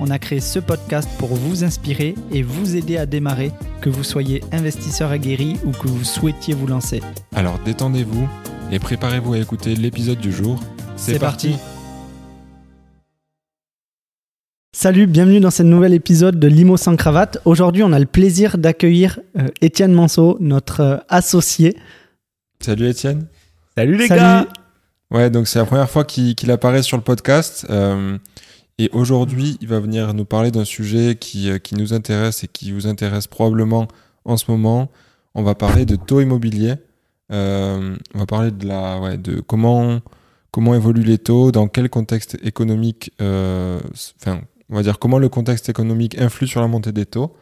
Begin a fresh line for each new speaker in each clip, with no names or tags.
on a créé ce podcast pour vous inspirer et vous aider à démarrer, que vous soyez investisseur aguerri ou que vous souhaitiez vous lancer.
Alors détendez-vous et préparez-vous à écouter l'épisode du jour. C'est parti.
Salut, bienvenue dans ce nouvel épisode de Limo sans cravate. Aujourd'hui, on a le plaisir d'accueillir euh, Étienne Manceau, notre euh, associé.
Salut Étienne.
Salut les
Salut.
gars
Ouais, donc c'est la première fois qu'il apparaît sur le podcast. euh, et aujourd'hui, il va venir nous parler d'un sujet qui, euh, qui nous intéresse et qui vous intéresse probablement en ce moment. On va parler de taux immobilier. Euh, on va parler de, la, de comment, évoluent les taux, dans quel contexte économique, euh, enfin, on va dire comment le contexte économique influe sur la montée des taux.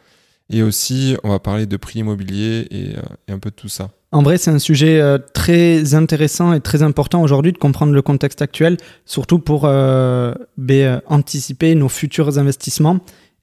Et aussi, on va parler de prix immobilier et un peu de tout ça.
En vrai, c'est un sujet euh, très intéressant et très important aujourd'hui de comprendre le contexte actuel, surtout pour euh, ben, euh, anticiper nos futurs investissements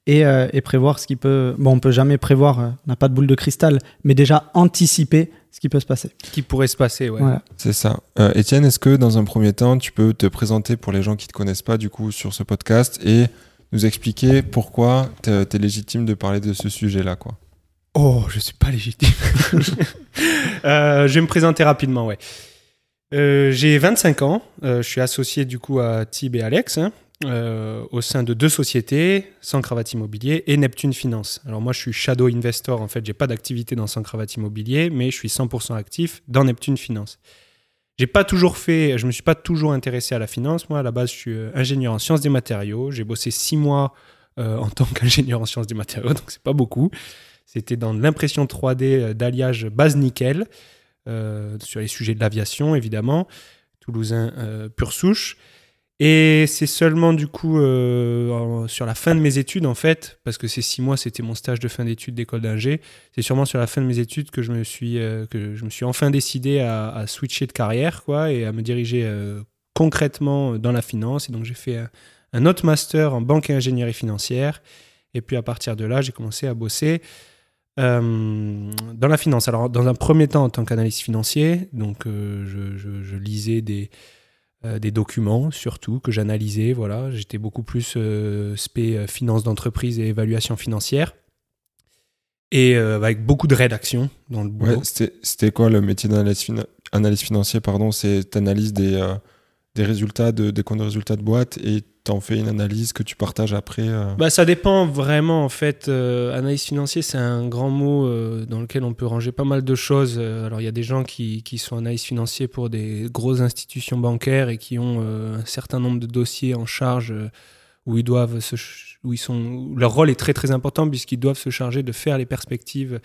et, euh, et prévoir ce qui peut. Bon, on peut jamais prévoir, euh, on n'a pas de boule de cristal, mais déjà anticiper ce qui peut se passer.
Qui pourrait se passer, ouais.
Voilà.
C'est ça. Euh, Étienne, est-ce que dans un premier temps, tu peux te présenter pour les gens qui ne te connaissent pas du coup sur ce podcast et nous expliquer pourquoi tu es légitime de parler de ce sujet-là quoi?
Oh, je suis pas légitime. Euh, je vais me présenter rapidement, ouais. Euh, J'ai 25 ans. Euh, je suis associé du coup à Tib et Alex hein, euh, au sein de deux sociétés, Sans Cravate Immobilier et Neptune Finance. Alors moi, je suis shadow investor. En fait, j'ai pas d'activité dans Sans Cravate Immobilier, mais je suis 100% actif dans Neptune Finance. J'ai pas toujours fait, je me suis pas toujours intéressé à la finance. Moi, à la base, je suis ingénieur en sciences des matériaux. J'ai bossé six mois en tant qu'ingénieur en sciences des matériaux, donc c'est pas beaucoup. C'était dans l'impression 3D euh, d'alliage base nickel, euh, sur les sujets de l'aviation, évidemment, toulousain euh, pure souche. Et c'est seulement du coup euh, sur la fin de mes études, en fait, parce que ces six mois, c'était mon stage de fin d'études d'école d'ingé, c'est sûrement sur la fin de mes études que je me suis, que je me suis enfin décidé à, switcher de carrière quoi, et à me diriger concrètement dans la finance. Et donc j'ai fait un autre master en banque et ingénierie financière. Et puis à partir de là, j'ai commencé à bosser euh, dans la finance. Alors, dans un premier temps, en tant qu'analyste financier, donc euh, je, lisais des, euh, des documents, surtout, que j'analysais. Voilà, j'étais beaucoup plus spé finance d'entreprise et évaluation financière. Et avec beaucoup de rédaction dans le boulot.
C'était quoi le métier d'analyse fina- analyse financier pardon, c'est t'analyses des, des résultats de des comptes de résultats de boîte et t'en fais une analyse que tu partages après. euh.
Bah, ça dépend vraiment en fait. Euh, analyse financière, c'est un grand mot euh, dans lequel on peut ranger pas mal de choses. Alors il y a des gens qui, qui sont analystes financiers pour des grosses institutions bancaires et qui ont un certain nombre de dossiers en charge où ils doivent où ils sont, leur rôle est très très important puisqu'ils doivent se charger de faire les perspectives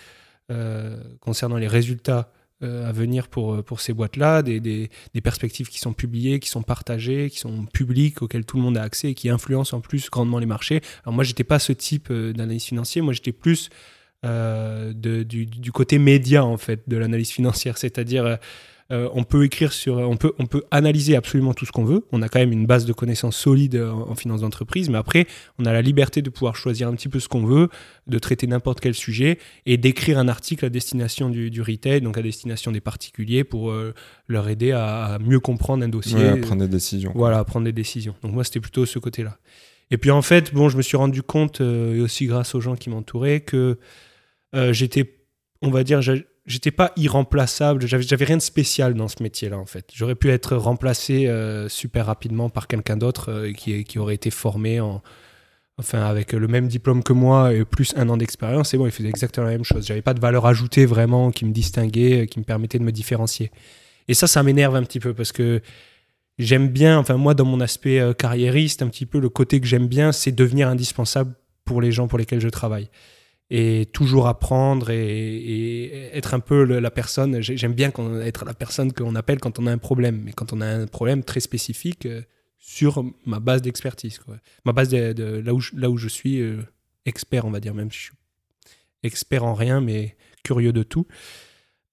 concernant les résultats à venir pour, euh, pour ces boîtes-là, des, des, perspectives qui sont publiées, qui sont partagées, qui sont publiques, auxquelles tout le monde a accès et qui influencent en plus grandement les marchés. Alors moi, j'étais pas ce type euh, d'analyse financier, moi j'étais plus euh, du, du côté média en fait de l'analyse financière, c'est-à-dire euh, euh, on peut écrire sur, on peut, on peut analyser absolument tout ce qu'on veut. On a quand même une base de connaissances solide en, en finance d'entreprise, mais après, on a la liberté de pouvoir choisir un petit peu ce qu'on veut, de traiter n'importe quel sujet et d'écrire un article à destination du, du retail, donc à destination des particuliers, pour euh, leur aider à, à mieux comprendre un dossier.
Ouais, à prendre des décisions.
Voilà, à prendre des décisions. Donc moi, c'était plutôt ce côté-là. Et puis en fait, bon, je me suis rendu compte, euh, et aussi grâce aux gens qui m'entouraient, que euh, j'étais, on va dire, j'étais pas irremplaçable. J'avais, rien de spécial dans ce métier-là, en fait. J'aurais pu être remplacé euh, super rapidement par quelqu'un d'autre euh, qui, aurait été formé en, enfin, avec le même diplôme que moi et plus un an d'expérience. Et bon, il faisait exactement la même chose. J'avais pas de valeur ajoutée vraiment qui me distinguait, euh, qui me permettait de me différencier. Et ça, ça m'énerve un petit peu parce que j'aime bien, enfin moi dans mon aspect carriériste, un petit peu le côté que j'aime bien, c'est devenir indispensable pour les gens pour lesquels je travaille. Et toujours apprendre et, et être un peu le- la personne, j'ai- j'aime bien être la personne qu'on appelle quand on a un problème, mais quand on a un problème très spécifique euh, sur ma base d'expertise. Ma base de, de- là, où je, là où je suis euh, expert, on va dire, même si je suis expert en rien, mais curieux de tout.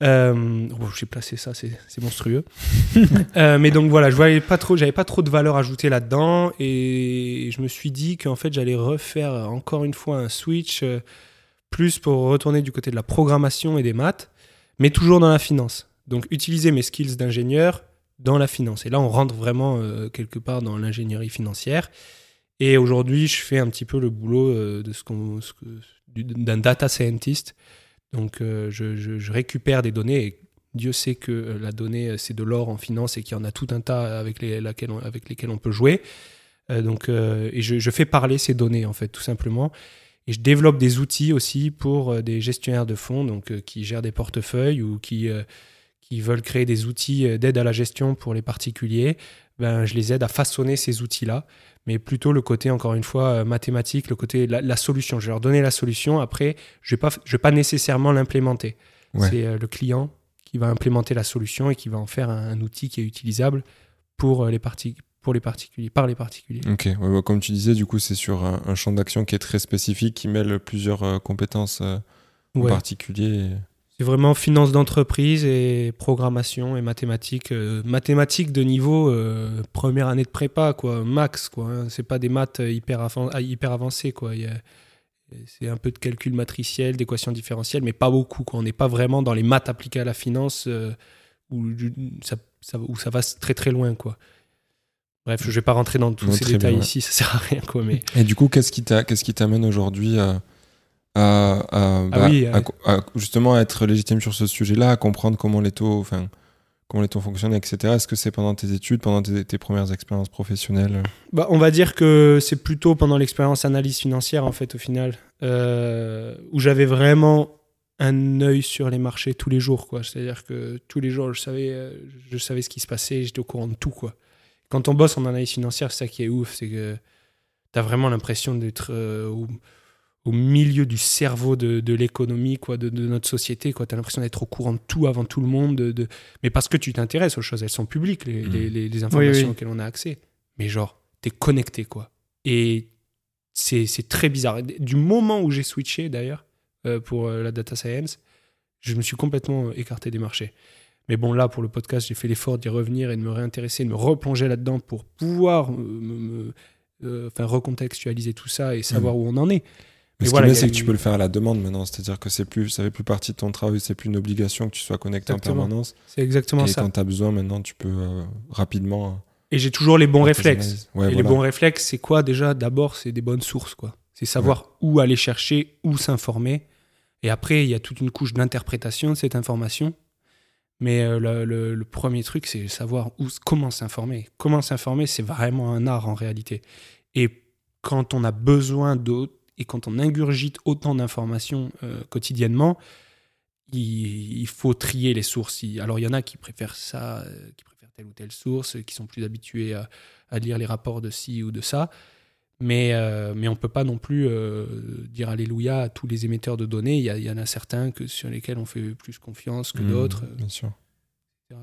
Euh, oh, j'ai placé ça, c'est monstrueux. Euh, mais donc voilà, je voyais pas trop, j'avais pas trop de valeur ajoutée là-dedans et je me suis dit qu'en fait j'allais refaire encore une fois un switch plus pour retourner du côté de la programmation et des maths, mais toujours dans la finance. Donc utiliser mes skills d'ingénieur dans la finance. Et là, on rentre vraiment euh, quelque part dans l'ingénierie financière. Et aujourd'hui, je fais un petit peu le boulot euh, de ce qu'on, d'un data scientist. Donc, euh, je, récupère des données. Et Dieu sait que la donnée, c'est de l'or en finance et qu'il y en a tout un tas avec, les, laquelle avec lesquels on peut jouer. Donc, et je fais parler ces données, en fait, tout simplement. Et je développe des outils aussi pour euh, des gestionnaires de fonds donc, euh, qui gèrent des portefeuilles ou qui, euh, qui veulent créer des outils d'aide à la gestion pour les particuliers. Ben, je les aide à façonner ces outils-là, mais plutôt le côté, encore une fois, mathématique, le côté la, la solution. Je vais leur donner la solution, après, je ne vais, pas- je vais pas nécessairement l'implémenter.
Ouais.
C'est le client qui va implémenter la solution et qui va en faire un, un outil qui est utilisable pour, les, parti- pour les particuliers, par les particuliers.
Ok, ouais, ouais, comme tu disais, du coup, c'est sur un, un champ d'action qui est très spécifique, qui mêle plusieurs euh, compétences euh, en
Ouais.
particulier.
C'est vraiment finance d'entreprise et programmation et mathématiques. euh, mathématiques de niveau euh, première année de prépa, quoi, max, quoi. hein. C'est pas des maths hyper, ah, hyper avancées, quoi. Il y a- c'est un peu de calcul matriciel, d'équations différentielles, mais pas beaucoup, quoi. On n'est pas vraiment dans les maths appliquées à la finance où, ça, ça- où ça va très très loin, quoi. Bref, je vais pas rentrer dans tous ces détails
bien, ouais.
ici, ça sert à rien, quoi. Mais
Et du coup, qu'est-ce qui t'amène aujourd'hui à, à, à- bah,
oui,
à-
euh.
à- justement à être légitime sur ce sujet-là, à comprendre comment les taux, enfin, comment les taux fonctionnent, etc. Est-ce que c'est pendant tes études, pendant tes, tes premières expériences professionnelles?
Bah, on va dire que c'est plutôt pendant l'expérience analyse financière, en fait, au final, euh, où j'avais vraiment un œil sur les marchés tous les jours. quoi. C'est-à-dire que tous les jours, je savais, euh, je savais ce qui se passait, j'étais au courant de tout. quoi. Quand on bosse en analyse financière, c'est ça qui est ouf, c'est que tu as vraiment l'impression d'être euh, au, au milieu du cerveau de, de l'économie, quoi, de, de notre société. Tu as l'impression d'être au courant de tout avant tout le monde. De, Mais parce que tu t'intéresses aux choses, elles sont publiques, les, les- les- les informations
oui.
auxquelles on a accès. Mais genre, tu es connecté, quoi. Et c'est très bizarre. Du moment où j'ai switché, d'ailleurs, euh, pour euh, la data science, je me suis complètement écarté des marchés. Mais bon, là, pour le podcast, j'ai fait l'effort d'y revenir et de me réintéresser, de me replonger là-dedans pour pouvoir euh, me, me- euh, enfin, recontextualiser tout ça et savoir où on en est.
Mais ce
voilà,
qui est c'est que tu
eu-
peux le faire à la demande maintenant. C'est-à-dire que c'est plus, ça fait plus partie de ton travail, c'est plus une obligation que tu sois connecté
Exactement.
en permanence.
C'est exactement
Et
ça.
quand tu as besoin, maintenant, tu peux euh, rapidement.
Et j'ai toujours les bons réflexes.
Ouais,
et les bons réflexes, c'est quoi déjà? D'abord, c'est des bonnes sources, quoi. C'est savoir où aller chercher, où s'informer. Et après, il y a toute une couche d'interprétation de cette information. Mais euh, le, premier truc, c'est savoir comment s'informer. Comment s'informer, c'est vraiment un art en réalité. Et quand on a besoin d'autres, et quand on ingurgite autant d'informations euh, quotidiennement, il, faut trier les sources. Alors, il y en a qui préfèrent ça, euh, qui préfèrent telle ou telle source, qui sont plus habitués à lire les rapports de ci ou de ça. Mais, euh, mais on ne peut pas non plus euh, dire Alléluia à tous les émetteurs de données. Il y, en a certains que, sur lesquels on fait plus confiance que
Mmh,
d'autres.
Bien sûr.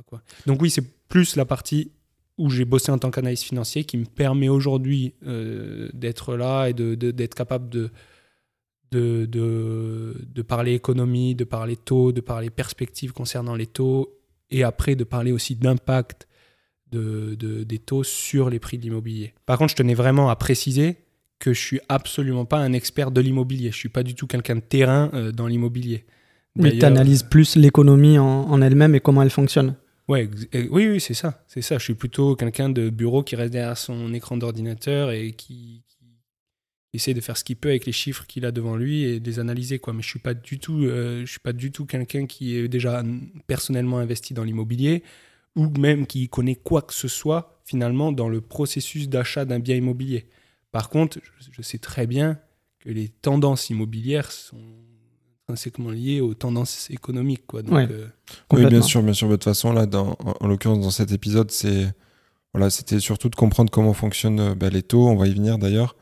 quoi. Donc oui, c'est plus la partie où j'ai bossé en tant qu'analyste financier qui me permet aujourd'hui euh, d'être là et de- de- d'être capable de, de, de, de parler économie, de parler taux, de parler perspectives concernant les taux et après de parler aussi d'impact de, de- des taux sur les prix de l'immobilier. Par contre, je tenais vraiment à préciser que je suis absolument pas un expert de l'immobilier. Je suis pas du tout quelqu'un de terrain euh, dans l'immobilier.
Oui, tu analyses plus l'économie en, en elle-même et comment elle fonctionne.
Ouais, euh, oui, oui, c'est ça. C'est ça. Je suis plutôt quelqu'un de bureau qui reste derrière son écran d'ordinateur et qui, qui essaie de faire ce qu'il peut avec les chiffres qu'il a devant lui et de les analyser. Quoi. Mais je suis pas du tout, euh, je suis pas du tout quelqu'un qui est déjà personnellement investi dans l'immobilier ou même qui connaît quoi que ce soit finalement dans le processus d'achat d'un bien immobilier. Par contre, je, sais très bien que les tendances immobilières sont intrinsèquement liées aux tendances économiques. Quoi. Donc,
Ouais.
euh,
Oui, bien sûr, bien sûr. De toute façon, là, dans, en, en l'occurrence, dans cet épisode, c'est voilà, c'était surtout de comprendre comment fonctionnent euh, bah, les taux. On va y venir d'ailleurs,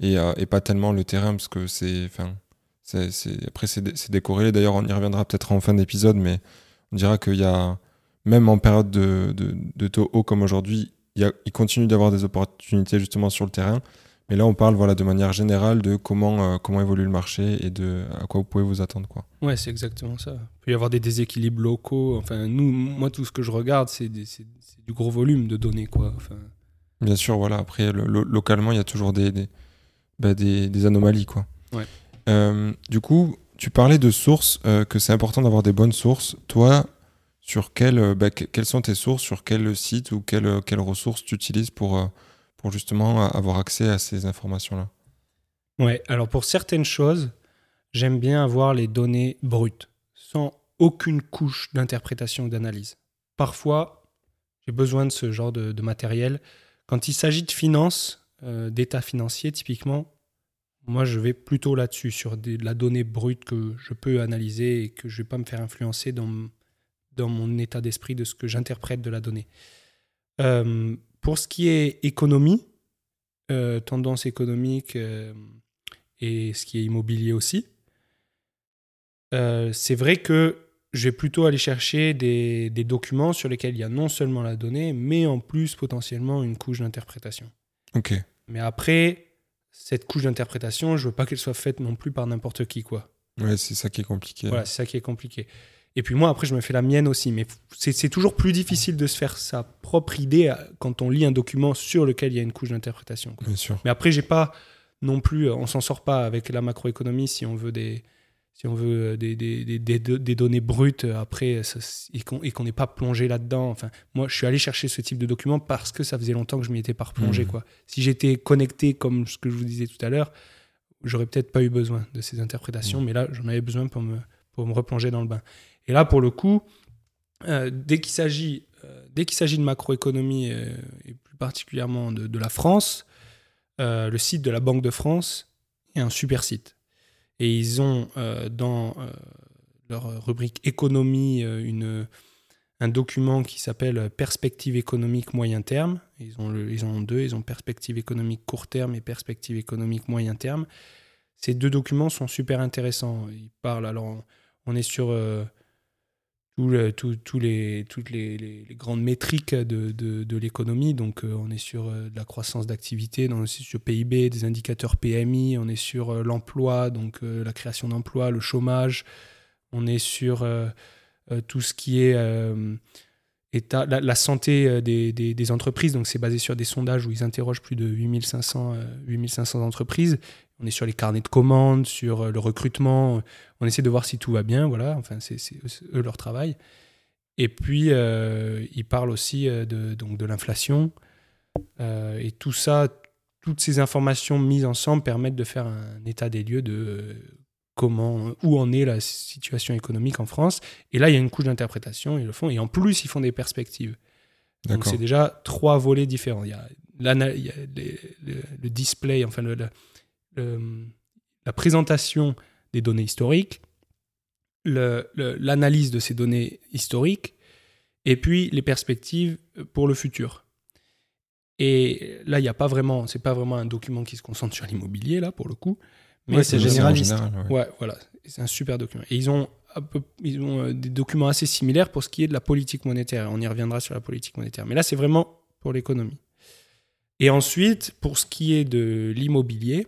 et, euh, et pas tellement le terrain, parce que c'est, enfin, c'est, c'est- après c'est, dé- c'est décorrélé. D'ailleurs, on y reviendra peut-être en fin d'épisode, mais on dira qu'il y a même en période de, de, de taux haut comme aujourd'hui, il, continue d'avoir des opportunités justement sur le terrain, Mais là, on parle voilà, de manière générale de comment, euh, comment évolue le marché et de à quoi vous pouvez vous attendre. Quoi.
Ouais, c'est exactement ça. Il peut y avoir des déséquilibres locaux. Enfin, nous, moi, tout ce que je regarde, c'est du gros volume de données. Quoi. Enfin,
Bien sûr, voilà. Après, le- lo- localement, il y a toujours des, des, bah, des, des anomalies. Quoi.
Ouais.
Euh, du coup, tu parlais de sources, euh, que c'est important d'avoir des bonnes sources. Toi, sur euh, bah, que- quelles sont tes sources Sur quel site ou quelles, quelles ressources tu utilises pour, euh, pour justement euh, avoir accès à ces informations-là?
Ouais, alors pour certaines choses, j'aime bien avoir les données brutes, sans aucune couche d'interprétation ou d'analyse. Parfois, j'ai besoin de ce genre de, matériel. Quand il s'agit de finances, euh, d'état financier typiquement, moi je vais plutôt là-dessus, sur de la donnée brute que je peux analyser et que je ne vais pas me faire influencer dans, dans mon état d'esprit de ce que j'interprète de la donnée. Euh, pour ce qui est économie, euh, tendance économique euh, et ce qui est immobilier aussi, c'est vrai que je vais plutôt aller chercher des, des documents sur lesquels il y a non seulement la donnée, mais en plus potentiellement une couche d'interprétation.
Ok.
Mais après, cette couche d'interprétation, je veux pas qu'elle soit faite non plus par n'importe qui, quoi.
Ouais, c'est ça qui est compliqué.
Voilà, c'est ça qui est compliqué. Et puis moi, après, je me fais la mienne aussi. Mais c'est toujours plus difficile de se faire sa propre idée euh, quand on lit un document sur lequel il y a une couche d'interprétation. Mais après, j'ai pas non plus, on s'en sort pas avec la macroéconomie si on veut des, si on veut euh, des, des, des, données brutes euh, après ça, et qu'on qu'on n'est pas plongé là-dedans. Enfin, moi, je suis allé chercher ce type de document parce que ça faisait longtemps que je m'y étais pas replongé.
Mhm.
Quoi. Si j'étais connecté comme ce que je vous disais tout à l'heure, j'aurais peut-être pas eu besoin de ces interprétations,
Mhm.
mais là, j'en avais besoin pour me, pour me replonger dans le bain. Et là, pour le coup, euh, dès qu'il s'agit euh, dès qu'il de macroéconomie euh, et plus particulièrement de, la France, le site de la Banque de France est un super site. Et ils ont dans leur rubrique économie une, un document qui s'appelle Perspective économique moyen terme. Ils, ont ils en ont deux, ils ont perspective économique court terme et perspective économique moyen terme. Ces deux documents sont super intéressants. Ils parlent, alors on est sur tous les, toutes les, grandes métriques de, l'économie. Donc, euh, on est sur euh, la croissance d'activité, on est sur PIB, des indicateurs PMI, on est sur euh, l'emploi, donc la création d'emplois, le chômage, on est sur tout ce qui est la, santé euh, des, entreprises. Donc, c'est basé sur des sondages où ils interrogent plus de 8500, euh, 8500 entreprises. On est sur les carnets de commandes, sur euh, le recrutement. On essaie de voir si tout va bien. Voilà, enfin, c'est eux- leur travail. Et puis, euh, ils parlent aussi euh, de, de l'inflation. Euh, et tout ça, toutes ces informations mises ensemble permettent de faire un état des lieux de euh, comment, où en est la situation économique en France. Et là, il y a une couche d'interprétation, ils le font. Et en plus, ils font des perspectives. Donc, c'est déjà trois volets différents. Il y a, il y a les- le, le display, enfin, le- le- le- la présentation des données historiques, l'analyse de ces données historiques, et puis les perspectives pour le futur. Et là, il n'y a pas vraiment, c'est pas vraiment un document qui se concentre sur l'immobilier là pour le coup, mais
Ouais,
c'est
généraliste.
général, ouais.
Ouais, voilà, c'est un super document. Et ils ont, un peu, ils ont euh, des documents assez similaires pour ce qui est de la politique monétaire. On y reviendra sur la politique monétaire. Mais là, c'est vraiment pour l'économie. Et ensuite, pour ce qui est de l'immobilier,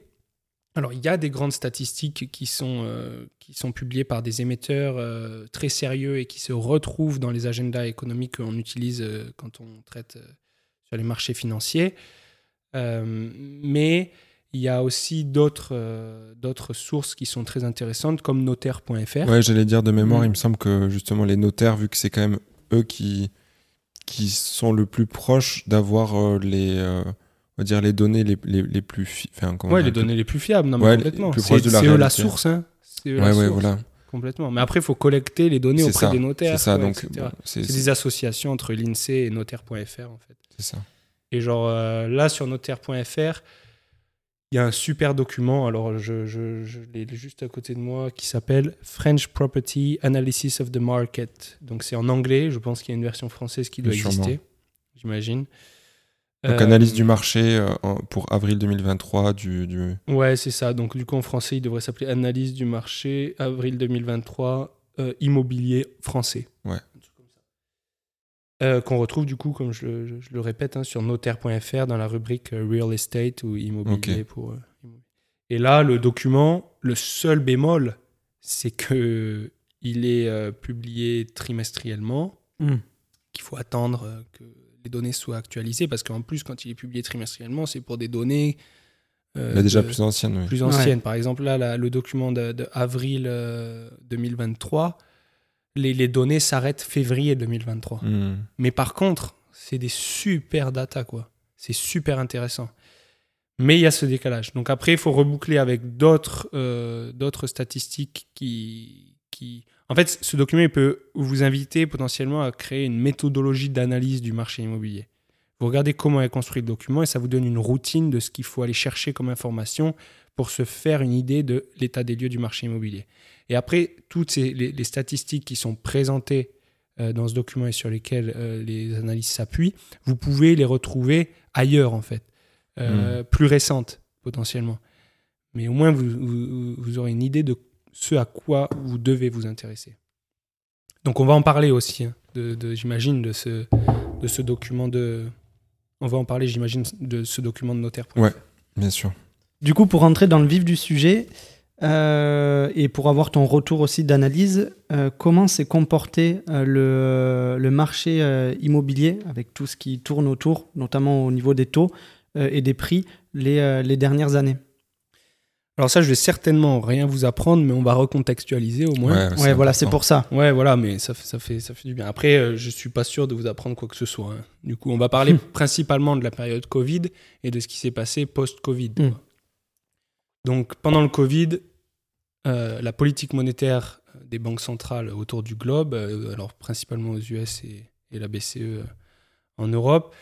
alors il y a des grandes statistiques qui sont, euh, qui sont publiées par des émetteurs euh, très sérieux et qui se retrouvent dans les agendas économiques qu'on utilise quand on traite sur les marchés financiers. Mais il y a aussi d'autres euh, d'autres sources qui sont très intéressantes, comme notaire.fr.
Ouais, j'allais dire de mémoire,
Mm.
il me semble que justement les notaires, vu que c'est quand même eux qui, qui sont le plus proches d'avoir euh, les, euh, on va dire les données les, les, les plus, fi- enfin,
Ouais, les données les plus fiables, non, mais
Ouais,
complètement. C'est eux la source, hein. C'est eux
Ouais,
la source,
voilà.
complètement. Mais après, il faut collecter les données auprès
ça,
des notaires.
C'est ça, donc bon, c'est
c'est des associations entre l'INSEE et notaire.fr, en fait.
c'est ça.
Et genre, euh, là, sur notaire.fr, il y a un super document, alors je, je, je l'ai juste à côté de moi, qui s'appelle French Property Analysis of the Market. Donc c'est en anglais, je pense qu'il y a une version française qui doit
Sûrement.
exister, j'imagine.
Donc
Euh,
analyse du marché euh, pour avril 2023 du, du...
Ouais, c'est ça. Donc du coup, en français, il devrait s'appeler Analyse du marché, avril 2023, euh, immobilier français.
Ouais.
Un truc comme ça. Euh, qu'on retrouve du coup, comme je, le- je le répète, hein, sur notaire.fr dans la rubrique euh, Real Estate ou immobilier. Pour, euh. Et là, le document, le seul bémol, c'est que il est euh, publié trimestriellement,
Hmm.
qu'il faut attendre euh, que les données soient actualisées, parce qu'en plus, quand il est publié trimestriellement, c'est pour des données euh,
Mais déjà
de-
plus ancienne, oui.
plus anciennes. Par exemple, là, le document de, de avril euh, 2023, les, les données s'arrêtent février 2023.
Hmm.
Mais par contre, c'est des super data, quoi. C'est super intéressant. Mais il y a ce décalage. Donc après, il faut reboucler avec d'autres euh, d'autres statistiques qui, qui... En fait, ce document il peut vous inviter potentiellement à créer une méthodologie d'analyse du marché immobilier. Vous regardez comment est construit le document et ça vous donne une routine de ce qu'il faut aller chercher comme information pour se faire une idée de l'état des lieux du marché immobilier. Et après, toutes ces, les, les statistiques qui sont présentées euh, dans ce document et sur lesquelles euh, les analyses s'appuient, vous pouvez les retrouver ailleurs en fait, Euh, plus récentes potentiellement. Mais au moins, vous, vous- vous aurez une idée de ce à quoi vous devez vous intéresser. Donc on va en parler aussi, hein, de, de- j'imagine, de ce, de ce document de... On va en parler, j'imagine, de ce document de notaire.
Ouais. Bien sûr.
Du coup, pour rentrer dans le vif du sujet euh, et pour avoir ton retour aussi d'analyse, euh, comment s'est comporté euh, le, le marché euh, immobilier avec tout ce qui tourne autour, notamment au niveau des taux euh, et des prix, les, euh, les dernières années?
Alors ça, je vais certainement rien vous apprendre, mais on va recontextualiser au moins.
Ouais,
Ouais, voilà, c'est pour ça.
Ouais, voilà, mais ça, fait- ça, fait, ça fait du bien. Après, euh, je suis pas sûr de vous apprendre quoi que ce soit. hein. Du coup, on va parler principalement de la période Covid et de ce qui s'est passé post-Covid.
Mm.
Donc, pendant le Covid, euh, la politique monétaire des banques centrales autour du globe, euh, alors principalement aux US et, et la BCE euh, en Europe,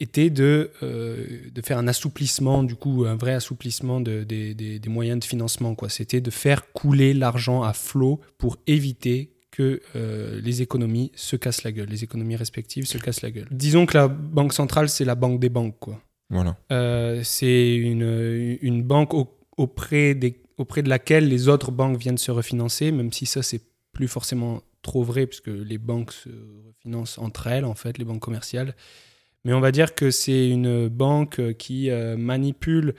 était de, de faire un assouplissement, du coup, un vrai assouplissement de- des- moyens de financement. C'était de faire couler l'argent à flot pour éviter que les économies se cassent la gueule, les économies respectives se cassent la gueule. Disons que la banque centrale, c'est la banque des banques. quoi.
Voilà.
C'est une, une banque au- auprès, des, auprès de laquelle les autres banques viennent se refinancer, même si ça, c'est plus forcément trop vrai, puisque les banques se refinancent entre elles, en fait, les banques commerciales. Mais on va dire que c'est une banque qui euh, manipule,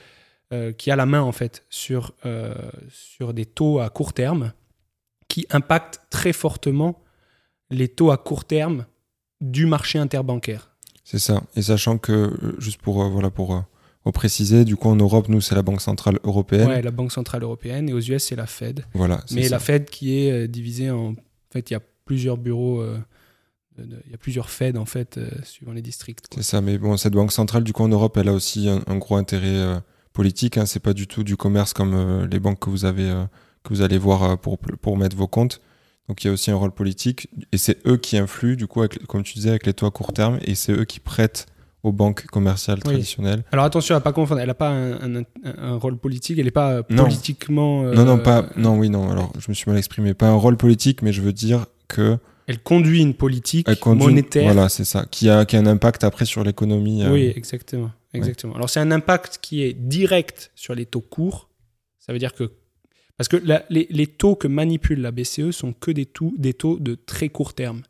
euh, qui a la main, en fait, sur, euh, sur des taux à court terme, qui impactent très fortement les taux à court terme du marché interbancaire.
C'est ça. Et sachant que, juste pour, voilà, pour, préciser, du coup, en Europe, nous, c'est la Banque Centrale Européenne.
Ouais, la Banque Centrale Européenne, et aux US, c'est la Fed.
Voilà.
Mais
ça.
la Fed qui est euh, divisée en. En fait, il y a plusieurs bureaux. euh, Il y a plusieurs Fed, en fait, euh, suivant les districts.
C'est ça. Mais bon, cette Banque Centrale, du coup, en Europe, elle a aussi un, un gros intérêt politique. Hein. C'est pas du tout du commerce comme les banques que vous avez, que vous allez voir pour, pour mettre vos comptes. Donc, il y a aussi un rôle politique. Et c'est eux qui influent, du coup, avec, comme tu disais, avec les taux à court terme. Et c'est eux qui prêtent aux banques commerciales
Oui.
traditionnelles.
Alors attention à pas confondre, elle n'a pas un, un- rôle politique, elle n'est pas euh,
Non.
politiquement. euh,
non, non, pas. Non, oui, non. Alors, je me suis mal exprimé. Pas un rôle politique, mais je veux dire que
Elle conduit une politique
conduit.
monétaire.
Voilà, c'est ça. Qui a, qui a un impact après sur l'économie. euh,
Oui, exactement. exactement. Alors c'est un impact qui est direct sur les taux courts. Ça veut dire que parce que la- les, les taux que manipule la BCE sont que des taux, des taux de très court terme.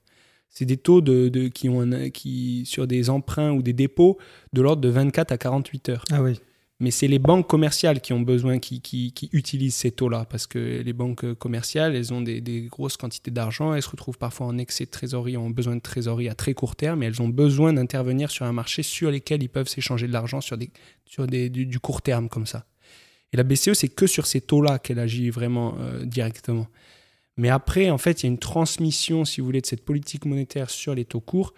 C'est des taux de, de- qui ont un- qui sur des emprunts ou des dépôts de l'ordre de 24 à 48 heures.
Ah oui.
Mais c'est les banques commerciales qui ont besoin, qui, qui, qui utilisent ces taux-là, parce que les banques commerciales, elles ont des, des grosses quantités d'argent, elles se retrouvent parfois en excès de trésorerie, ont besoin de trésorerie à très court terme, et elles ont besoin d'intervenir sur un marché sur lesquels ils peuvent s'échanger de l'argent sur, des, sur des, du, du court terme comme ça. Et la BCE, c'est que sur ces taux-là qu'elle agit vraiment euh, directement. Mais après, en fait, il y a une transmission, si vous voulez, de cette politique monétaire sur les taux courts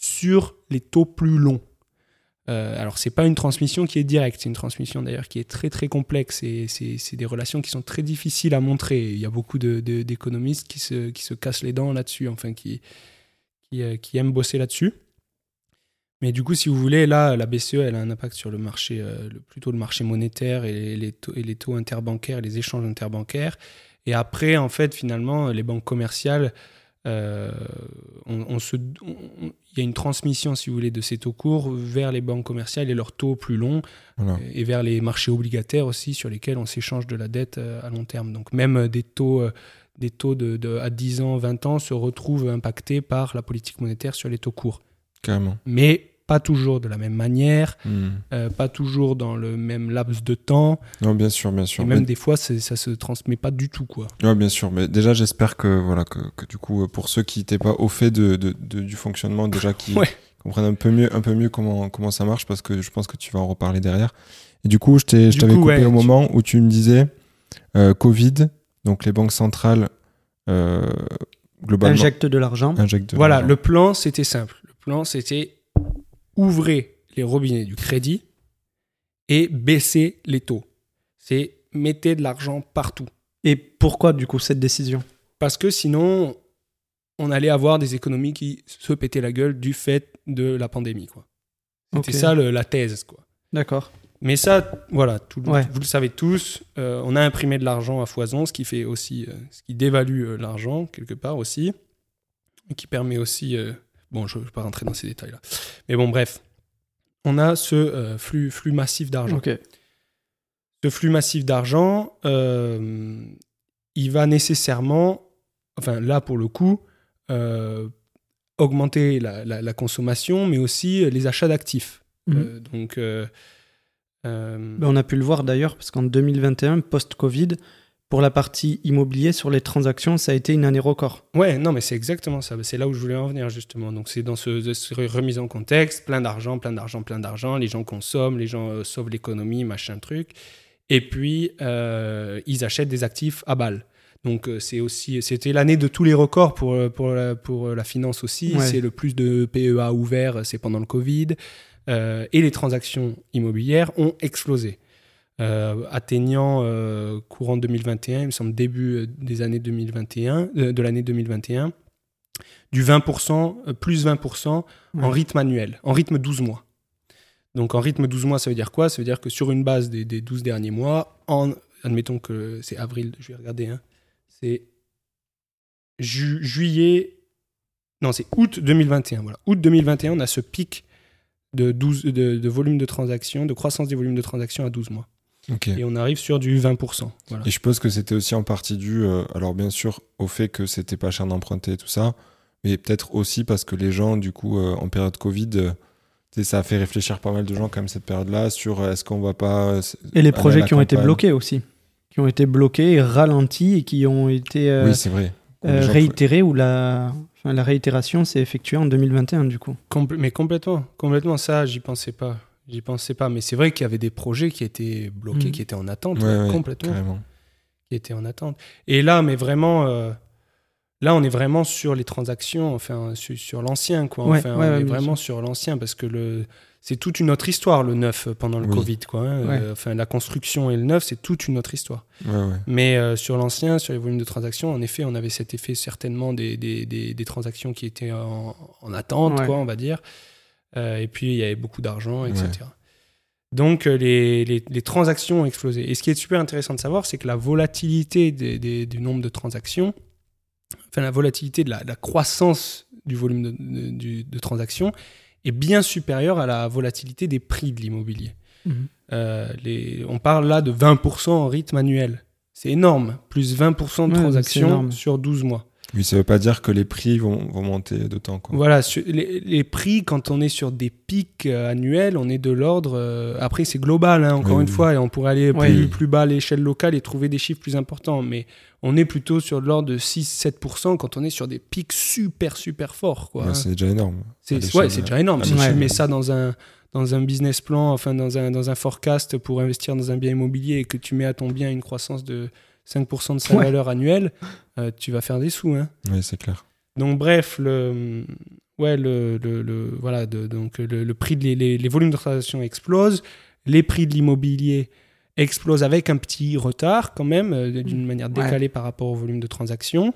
sur les taux plus longs. Euh, alors, c'est pas une transmission qui est directe, c'est une transmission d'ailleurs qui est très très complexe et c'est des relations qui sont très difficiles à montrer. Il y a beaucoup d'économistes qui se, qui se cassent les dents là-dessus, enfin qui, qui, euh, aiment bosser là-dessus. Mais du coup, si vous voulez, là, la BCE, a un impact sur le marché, euh, plutôt le marché monétaire et les taux, et les taux interbancaires, les échanges interbancaires. Et après, en fait, finalement, les banques commerciales, euh, on, on se, on- on- il y a une transmission, si vous voulez, de ces taux courts vers les banques commerciales et leurs taux plus longs,
Voilà.
et vers les marchés obligataires aussi, sur lesquels on s'échange de la dette euh, à long terme. Donc même euh, des taux, euh, des taux de, de- à 10 ans, 20 ans se retrouvent impactés par la politique monétaire sur les taux courts.
Carrément.
Mais pas toujours de la même manière,
Hmm.
euh, pas toujours dans le même laps de temps,
Non, bien sûr, bien sûr.
et même
Mais-
des fois ça se transmet pas du tout quoi.
Ouais, bien sûr. Mais déjà, j'espère que, voilà, que, que du coup, pour ceux qui n'étaient pas au fait de, de- de- du fonctionnement, déjà qui
Ouais.
comprennent un peu mieux, un peu mieux comment, comment ça marche, parce que je pense que tu vas en reparler derrière. Et du coup, je t'ai- je
Du
t'avais
coup,
coupé
ouais,
au
tu-
moment où tu me disais euh, Covid, donc les banques centrales, euh, globalement,
Injecte de l'argent.
Voilà, le plan c'était simple. Le plan c'était ouvrez les robinets du crédit et baissez les taux. C'est mettez de l'argent partout.
Et pourquoi du coup cette décision?
Parce que sinon, on allait avoir des économies qui se pétaient la gueule du fait de la pandémie. quoi. C'était ça le- la thèse. quoi.
D'accord.
Mais ça, voilà, tout,
Ouais.
vous le savez tous, euh, on a imprimé de l'argent à foison, ce qui fait aussi, euh, ce qui dévalue euh, l'argent quelque part aussi, et qui permet aussi, bon, je ne vais pas rentrer dans ces détails-là, mais bon, bref, on a ce euh, flux, flux massif d'argent. Ce flux massif d'argent, euh, il va nécessairement, enfin là pour le coup, euh, augmenter la, la- la consommation, mais aussi les achats d'actifs.
Mhm.
Donc,
Ben, on a pu le voir d'ailleurs, parce qu'en 2021, post-Covid, pour la partie immobilier, sur les transactions, ça a été une année record.
Ouais, non, mais c'est exactement ça. C'est là où je voulais en venir, justement. Donc, c'est dans ce, ce remise en contexte, plein d'argent, plein d'argent, plein d'argent. Les gens consomment, les gens euh, sauvent l'économie, machin truc. Et puis, euh, ils achètent des actifs à balle. Donc, euh, c'est aussi, c'était l'année de tous les records pour, pour, la, pour la finance aussi.
Ouais.
C'est le plus de PEA ouverts, c'est pendant le Covid. Euh, et les transactions immobilières ont explosé. Euh, atteignant euh, courant 2021, il me semble début euh, des années 2021, euh, de l'année 2021, du 20%, euh, plus 20% en rythme annuel, en rythme 12 mois. Donc en rythme 12 mois, ça veut dire quoi? Ça veut dire que sur une base des, des 12 derniers mois, en, admettons que c'est avril, je vais regarder, hein, c'est ju- juillet, non c'est août 2021, voilà. Août 2021, on a ce pic de, 12, de, de volume de transactions, de croissance des volumes de transactions à 12 mois. Et on arrive sur du 20%. Voilà.
Et je suppose que c'était aussi en partie dû, euh, alors bien sûr, au fait que c'était pas cher d'emprunter et tout ça, mais peut-être aussi parce que les gens, du coup, euh, en période Covid, euh, tu sais, ça a fait réfléchir pas mal de gens quand même cette période-là sur euh, est-ce qu'on va pas. euh,
Et les projets qui ont été bloqués aussi. Qui ont été bloqués, et ralentis et qui ont été euh,
Oui, c'est vrai.
euh, réitérés ou la, enfin, la réitération s'est effectuée en 2021 du coup.
Compl- mais complètement, complètement ça, j'y pensais pas. J'y pensais pas. Mais c'est vrai qu'il y avait des projets qui étaient bloqués,
Mhm.
qui étaient en attente,
Ouais,
ouais,
ouais,
complètement.
Carrément.
qui étaient en attente. Et là, mais vraiment, euh, là, on est vraiment sur les transactions, enfin, sur, sur l'ancien, quoi.
Ouais,
enfin,
ouais,
on est vraiment sur l'ancien parce que le, c'est toute une autre histoire, le neuf, pendant le
Oui.
Covid, quoi. hein. Euh, enfin, la construction et le neuf, c'est toute une autre histoire. Mais euh, sur l'ancien, sur les volumes de transactions, en effet, on avait cet effet certainement des, des, des, des transactions qui étaient en, en attente, quoi, on va dire. Euh, et puis, il y avait beaucoup d'argent, etc. Donc, euh, les, les, les transactions ont explosé. Et ce qui est super intéressant de savoir, c'est que la volatilité des, des- du nombre de transactions, enfin, la volatilité de la, de la croissance du volume de, de- du- de transactions est bien supérieure à la volatilité des prix de l'immobilier.
Mhm.
Euh, on parle là de 20% en rythme annuel. C'est énorme, plus 20% de
Ouais,
transactions sur 12 mois.
Oui, ça veut pas dire que les prix vont, vont monter d'autant. quoi.
Voilà, sur- les, les prix, quand on est sur des pics euh, annuels, on est de l'ordre. euh, après, c'est global, hein, encore
Oui,
une
oui.
fois, et on pourrait aller
Ouais.
plus, plus bas à l'échelle locale et trouver des chiffres plus importants. Mais on est plutôt sur de l'ordre de 6-7% quand on est sur des pics super, super forts. Quoi,
Ouais,
hein.
c'est déjà énorme.
C'est ouais, c'est déjà énorme. Si tu mets ça dans un, dans un business plan, enfin dans un, dans un forecast pour investir dans un bien immobilier et que tu mets à ton bien une croissance de 5% de sa
Ouais.
valeur annuelle, euh, tu vas faire des sous. Hein.
Oui, c'est clair.
Donc bref, le, ouais, le, le, le- voilà, de- donc le, le prix, de, les, les, les volumes de transactions explosent, les prix de l'immobilier explosent avec un petit retard quand même, euh, d'une manière
Ouais.
décalée par rapport au volume de transactions.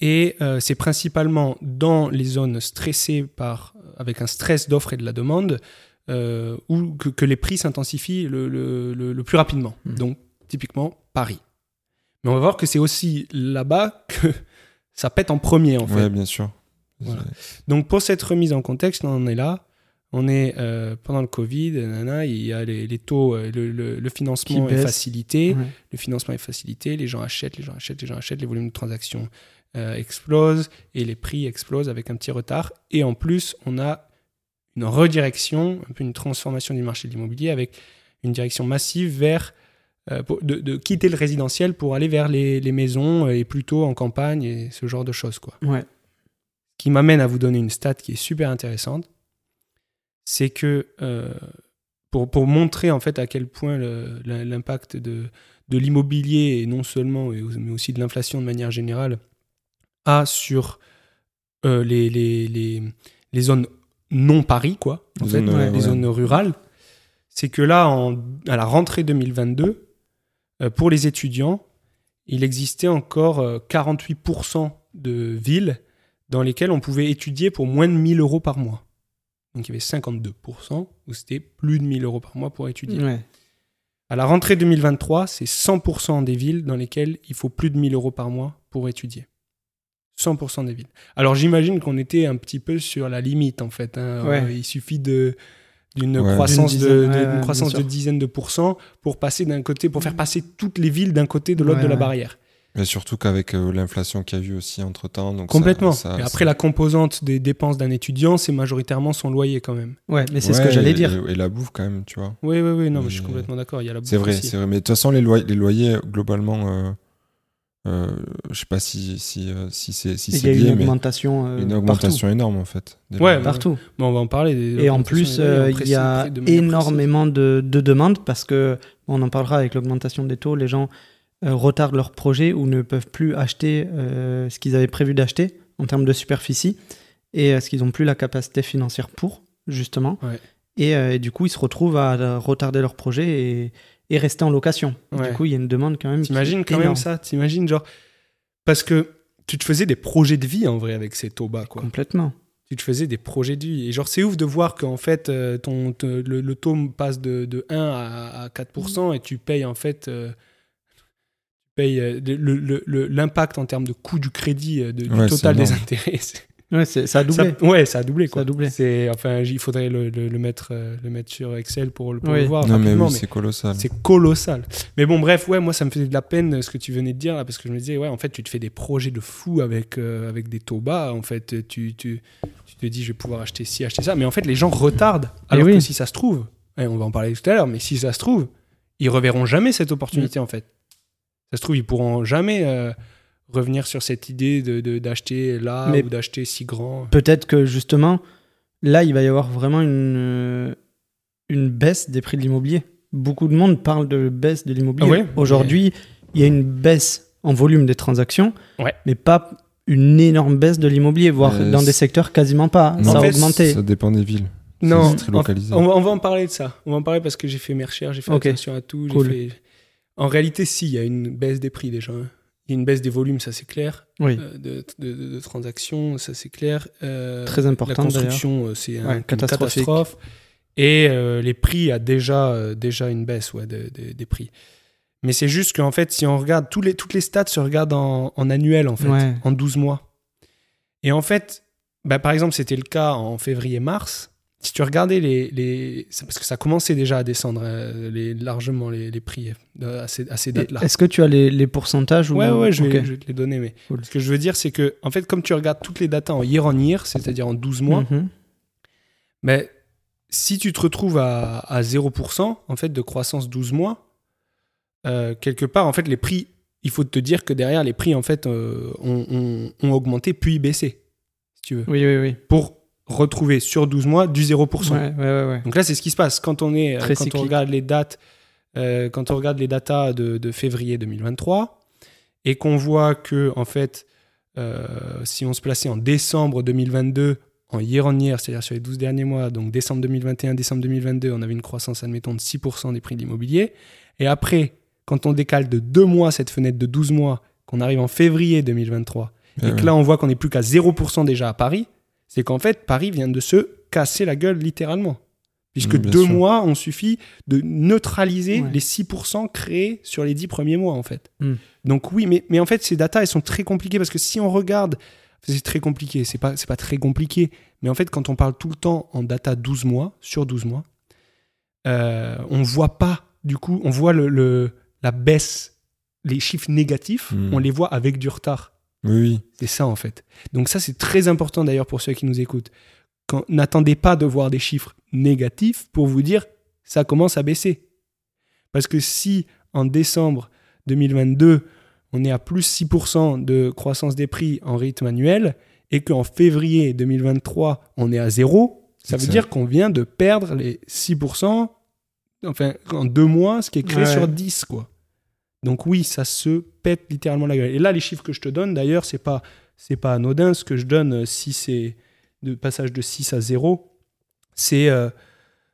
Et euh, c'est principalement dans les zones stressées par, avec un stress d'offre et de la demande euh, où, que, que les prix s'intensifient le, le- le- le plus rapidement.
Mhm.
Donc typiquement Paris. Mais on va voir que c'est aussi là-bas que ça pète en premier en fait.
Ouais, bien sûr.
Voilà. Donc pour cette remise en contexte, on en est là. On est euh, pendant le Covid, nanana, il y a les, les taux, euh, le, le- le financement est facilité.
Ouais.
Le financement est facilité, les gens achètent, les gens achètent, les gens achètent, les volumes de transactions euh, explosent et les prix explosent avec un petit retard. Et en plus, on a une redirection, un peu une transformation du marché de l'immobilier avec une direction massive vers euh, pour- de, de quitter le résidentiel pour aller vers les, les maisons et plutôt en campagne et ce genre de choses. Quoi.
Ouais.
Qui m'amène à vous donner une stat qui est super intéressante. C'est que euh, pour, pour montrer en fait à quel point l'impact de, de l'immobilier et non seulement, mais aussi de l'inflation de manière générale, a sur euh, les, les, les, les zones non Paris, quoi, en
Les
fait,
zones,
ouais,
les
ouais.
zones rurales, c'est que là, en, à la rentrée 2022, euh, pour les étudiants, il existait encore euh, 48% de villes dans lesquelles on pouvait étudier pour moins de 1000 euros par mois. Donc il y avait 52% où c'était plus de 1000 euros par mois pour étudier.
Ouais.
À la rentrée 2023, c'est 100% des villes dans lesquelles il faut plus de 1000 euros par mois pour étudier. 100% des villes. Alors j'imagine qu'on était un petit peu sur la limite en fait. hein.
Ouais.
Euh, il suffit de d'une
Ouais.
croissance,
D'une
de,
dizaine,
de-
ouais,
d'une
ouais,
croissance de dizaines de pourcents pour passer d'un côté, pour faire passer toutes les villes d'un côté de l'autre
Ouais,
de la
ouais.
barrière.
Mais surtout qu'avec euh, l'inflation qu'il y a eu aussi entre temps. Donc
Complètement.
ça-
et
ça-
après, la composante des dépenses d'un étudiant, c'est majoritairement son loyer quand même.
Ouais, mais c'est ce que j'allais
et-
dire.
Et, et la bouffe quand même, tu vois.
Oui, oui, oui, non, mais je suis complètement d'accord. Il y a la
C'est
bouffe
vrai,
aussi.
c'est vrai. Mais de toute façon, les, loyers, les loyers, globalement, euh, euh, je sais pas si, si, euh, si c'est si
Il y
c'est
a
lié,
une
mais
augmentation, euh,
une augmentation énorme en fait.
Ouais,
partout.
Bon, on va en parler. des
Et en plus, euh, il y a énormément de, de demandes parce que, on en parlera avec l'augmentation des taux, les gens euh, retardent leurs projets ou ne peuvent plus acheter euh, ce qu'ils avaient prévu d'acheter en termes de superficie et euh, ce qu'ils n'ont plus la capacité financière pour, justement.
Ouais.
Et, euh, et du coup, ils se retrouvent à, à retarder leur projet et, et rester en location.
Ouais.
Du coup, il y a une demande quand même.
T'imagines quand même ça T'imagines genre. Parce que tu te faisais des projets de vie en vrai avec ces taux bas, quoi.
Complètement.
Tu te faisais des projets de vie. Et genre, c'est ouf de voir qu'en fait, euh, ton, te- le, le taux passe de, de 1 à, à 4% et tu payes en fait. euh, payes euh, le- le- le- l'impact en termes de coût du crédit, euh, de- du
Ouais,
total des intérêts.
Ouais, c'est- ça a doublé.
Ça, ouais, ça a doublé
Ça
quoi.
a doublé.
C'est, enfin, il faudrait le, le- le mettre, euh, le mettre sur Excel pour, le- pour
Oui.
le voir
Non, mais
rapidement.
oui,
mais
c'est colossal.
c'est colossal. Mais bon, bref, ouais, moi, ça me faisait de la peine ce que tu venais de dire, là, parce que je me disais, ouais, en fait, tu te fais des projets de fou avec, euh, avec des taux bas. En fait, tu, tu, tu te dis, je vais pouvoir acheter ci, acheter ça. Mais en fait, les gens retardent. Alors
oui.
que si ça se trouve, et on va en parler tout à l'heure, mais si ça se trouve, ils reverront jamais cette opportunité,
Mm.
en fait. Ça se trouve, ils pourront jamais euh, revenir sur cette idée de, de- d'acheter là
Mais-
ou d'acheter si grand.
Peut-être que justement, là, il va y avoir vraiment une, euh, une baisse des prix de l'immobilier. Beaucoup de monde parle de baisse de l'immobilier.
Ah
Aujourd'hui, il y a une baisse en volume des transactions,
Ouais.
mais pas une énorme baisse de l'immobilier, voire
Euh,
dans des secteurs quasiment pas.
Non,
ça a
fait,
augmenté.
Ça dépend des villes.
Non,
très localisé.
On va, on va en parler de ça. On va en parler parce que j'ai fait mes recherches, j'ai fait attention à tout. j'ai
Cool.
fait- En réalité, si, il y a une baisse des prix déjà. hein. Il y a une baisse des volumes, ça c'est clair.
Oui,
Euh, de, de- de- de transactions, ça c'est clair. Euh,
très
la
important d'ailleurs.
construction, euh, c'est un-
Ouais,
une
catastrophique.
catastrophe. Et les prix a déjà, déjà une baisse ouais, de- de- des prix. Mais c'est juste qu'en fait, si on regarde, tous les, toutes les stats se regardent en, en annuel, en fait,
Ouais.
en 12 mois. Et en fait, bah, par exemple, c'était le cas en février-mars. Si tu regardais les. les parce que ça commençait déjà à descendre euh, les, largement les, les prix euh, à ces, à ces dates-là.
Est-ce que tu as les, les pourcentages ou...
Ouais, ouais, je vais, je vais te les donner. Mais
Cool.
ce que je veux dire, c'est que, en fait, comme tu regardes toutes les datas en year on year, c'est-à-dire en 12 mois,
Mhm.
mais si tu te retrouves à, à 0% en fait, de croissance 12 mois, euh, quelque part, en fait, les prix, il faut te dire que derrière, les prix, en fait, ont, ont- ont augmenté puis baissé, si tu veux,
Oui, oui, oui.
pour retrouver sur 12 mois du 0%.
Ouais, ouais, ouais, ouais.
Donc là, c'est ce qui se passe quand on est, euh,
Très
quand on regarde les dates, euh, quand on regarde les datas de, de février 2023 et qu'on voit que en fait, euh, si on se plaçait en décembre 2022 en year on year, c'est-à-dire sur les 12 derniers mois, donc décembre 2021, décembre 2022, on avait une croissance, admettons, de 6% des prix de l'immobilier. Et après, quand on décale de deux mois cette fenêtre de 12 mois, qu'on arrive en février 2023, et
Ouais,
que là on voit qu'on n'est plus qu'à 0% déjà à Paris, c'est qu'en fait Paris vient de se casser la gueule littéralement. Puisque deux
sûr.
mois ont suffi de neutraliser
Ouais.
les 6% créés sur les 10 premiers mois en fait.
Mm.
Donc oui, mais, mais en fait ces datas elles sont très compliquées parce que si on regarde C'est très compliqué. C'est pas, c'est pas très compliqué. Mais en fait, quand on parle tout le temps en data 12 mois, sur 12 mois, euh, on voit pas, du coup, on voit le, le- la baisse, les chiffres négatifs,
Hmm.
on les voit avec du retard.
Oui.
C'est ça, en fait. Donc, ça, c'est très important d'ailleurs pour ceux qui nous écoutent. N'attendez pas de voir des chiffres négatifs pour vous dire ça commence à baisser. Parce que si en décembre 2022, on est à plus 6% de croissance des prix en rythme annuel et qu'en février 2023, on est à zéro, ça veut dire qu'on vient de perdre les 6%, enfin, en deux mois, ce qui est créé
Ouais.
sur 10, quoi. Donc oui, ça se pète littéralement la gueule. Et là, les chiffres que je te donne, d'ailleurs, c'est pas, c'est pas anodin. Ce que je donne, euh, si c'est de passage de 6 à 0, c'est euh,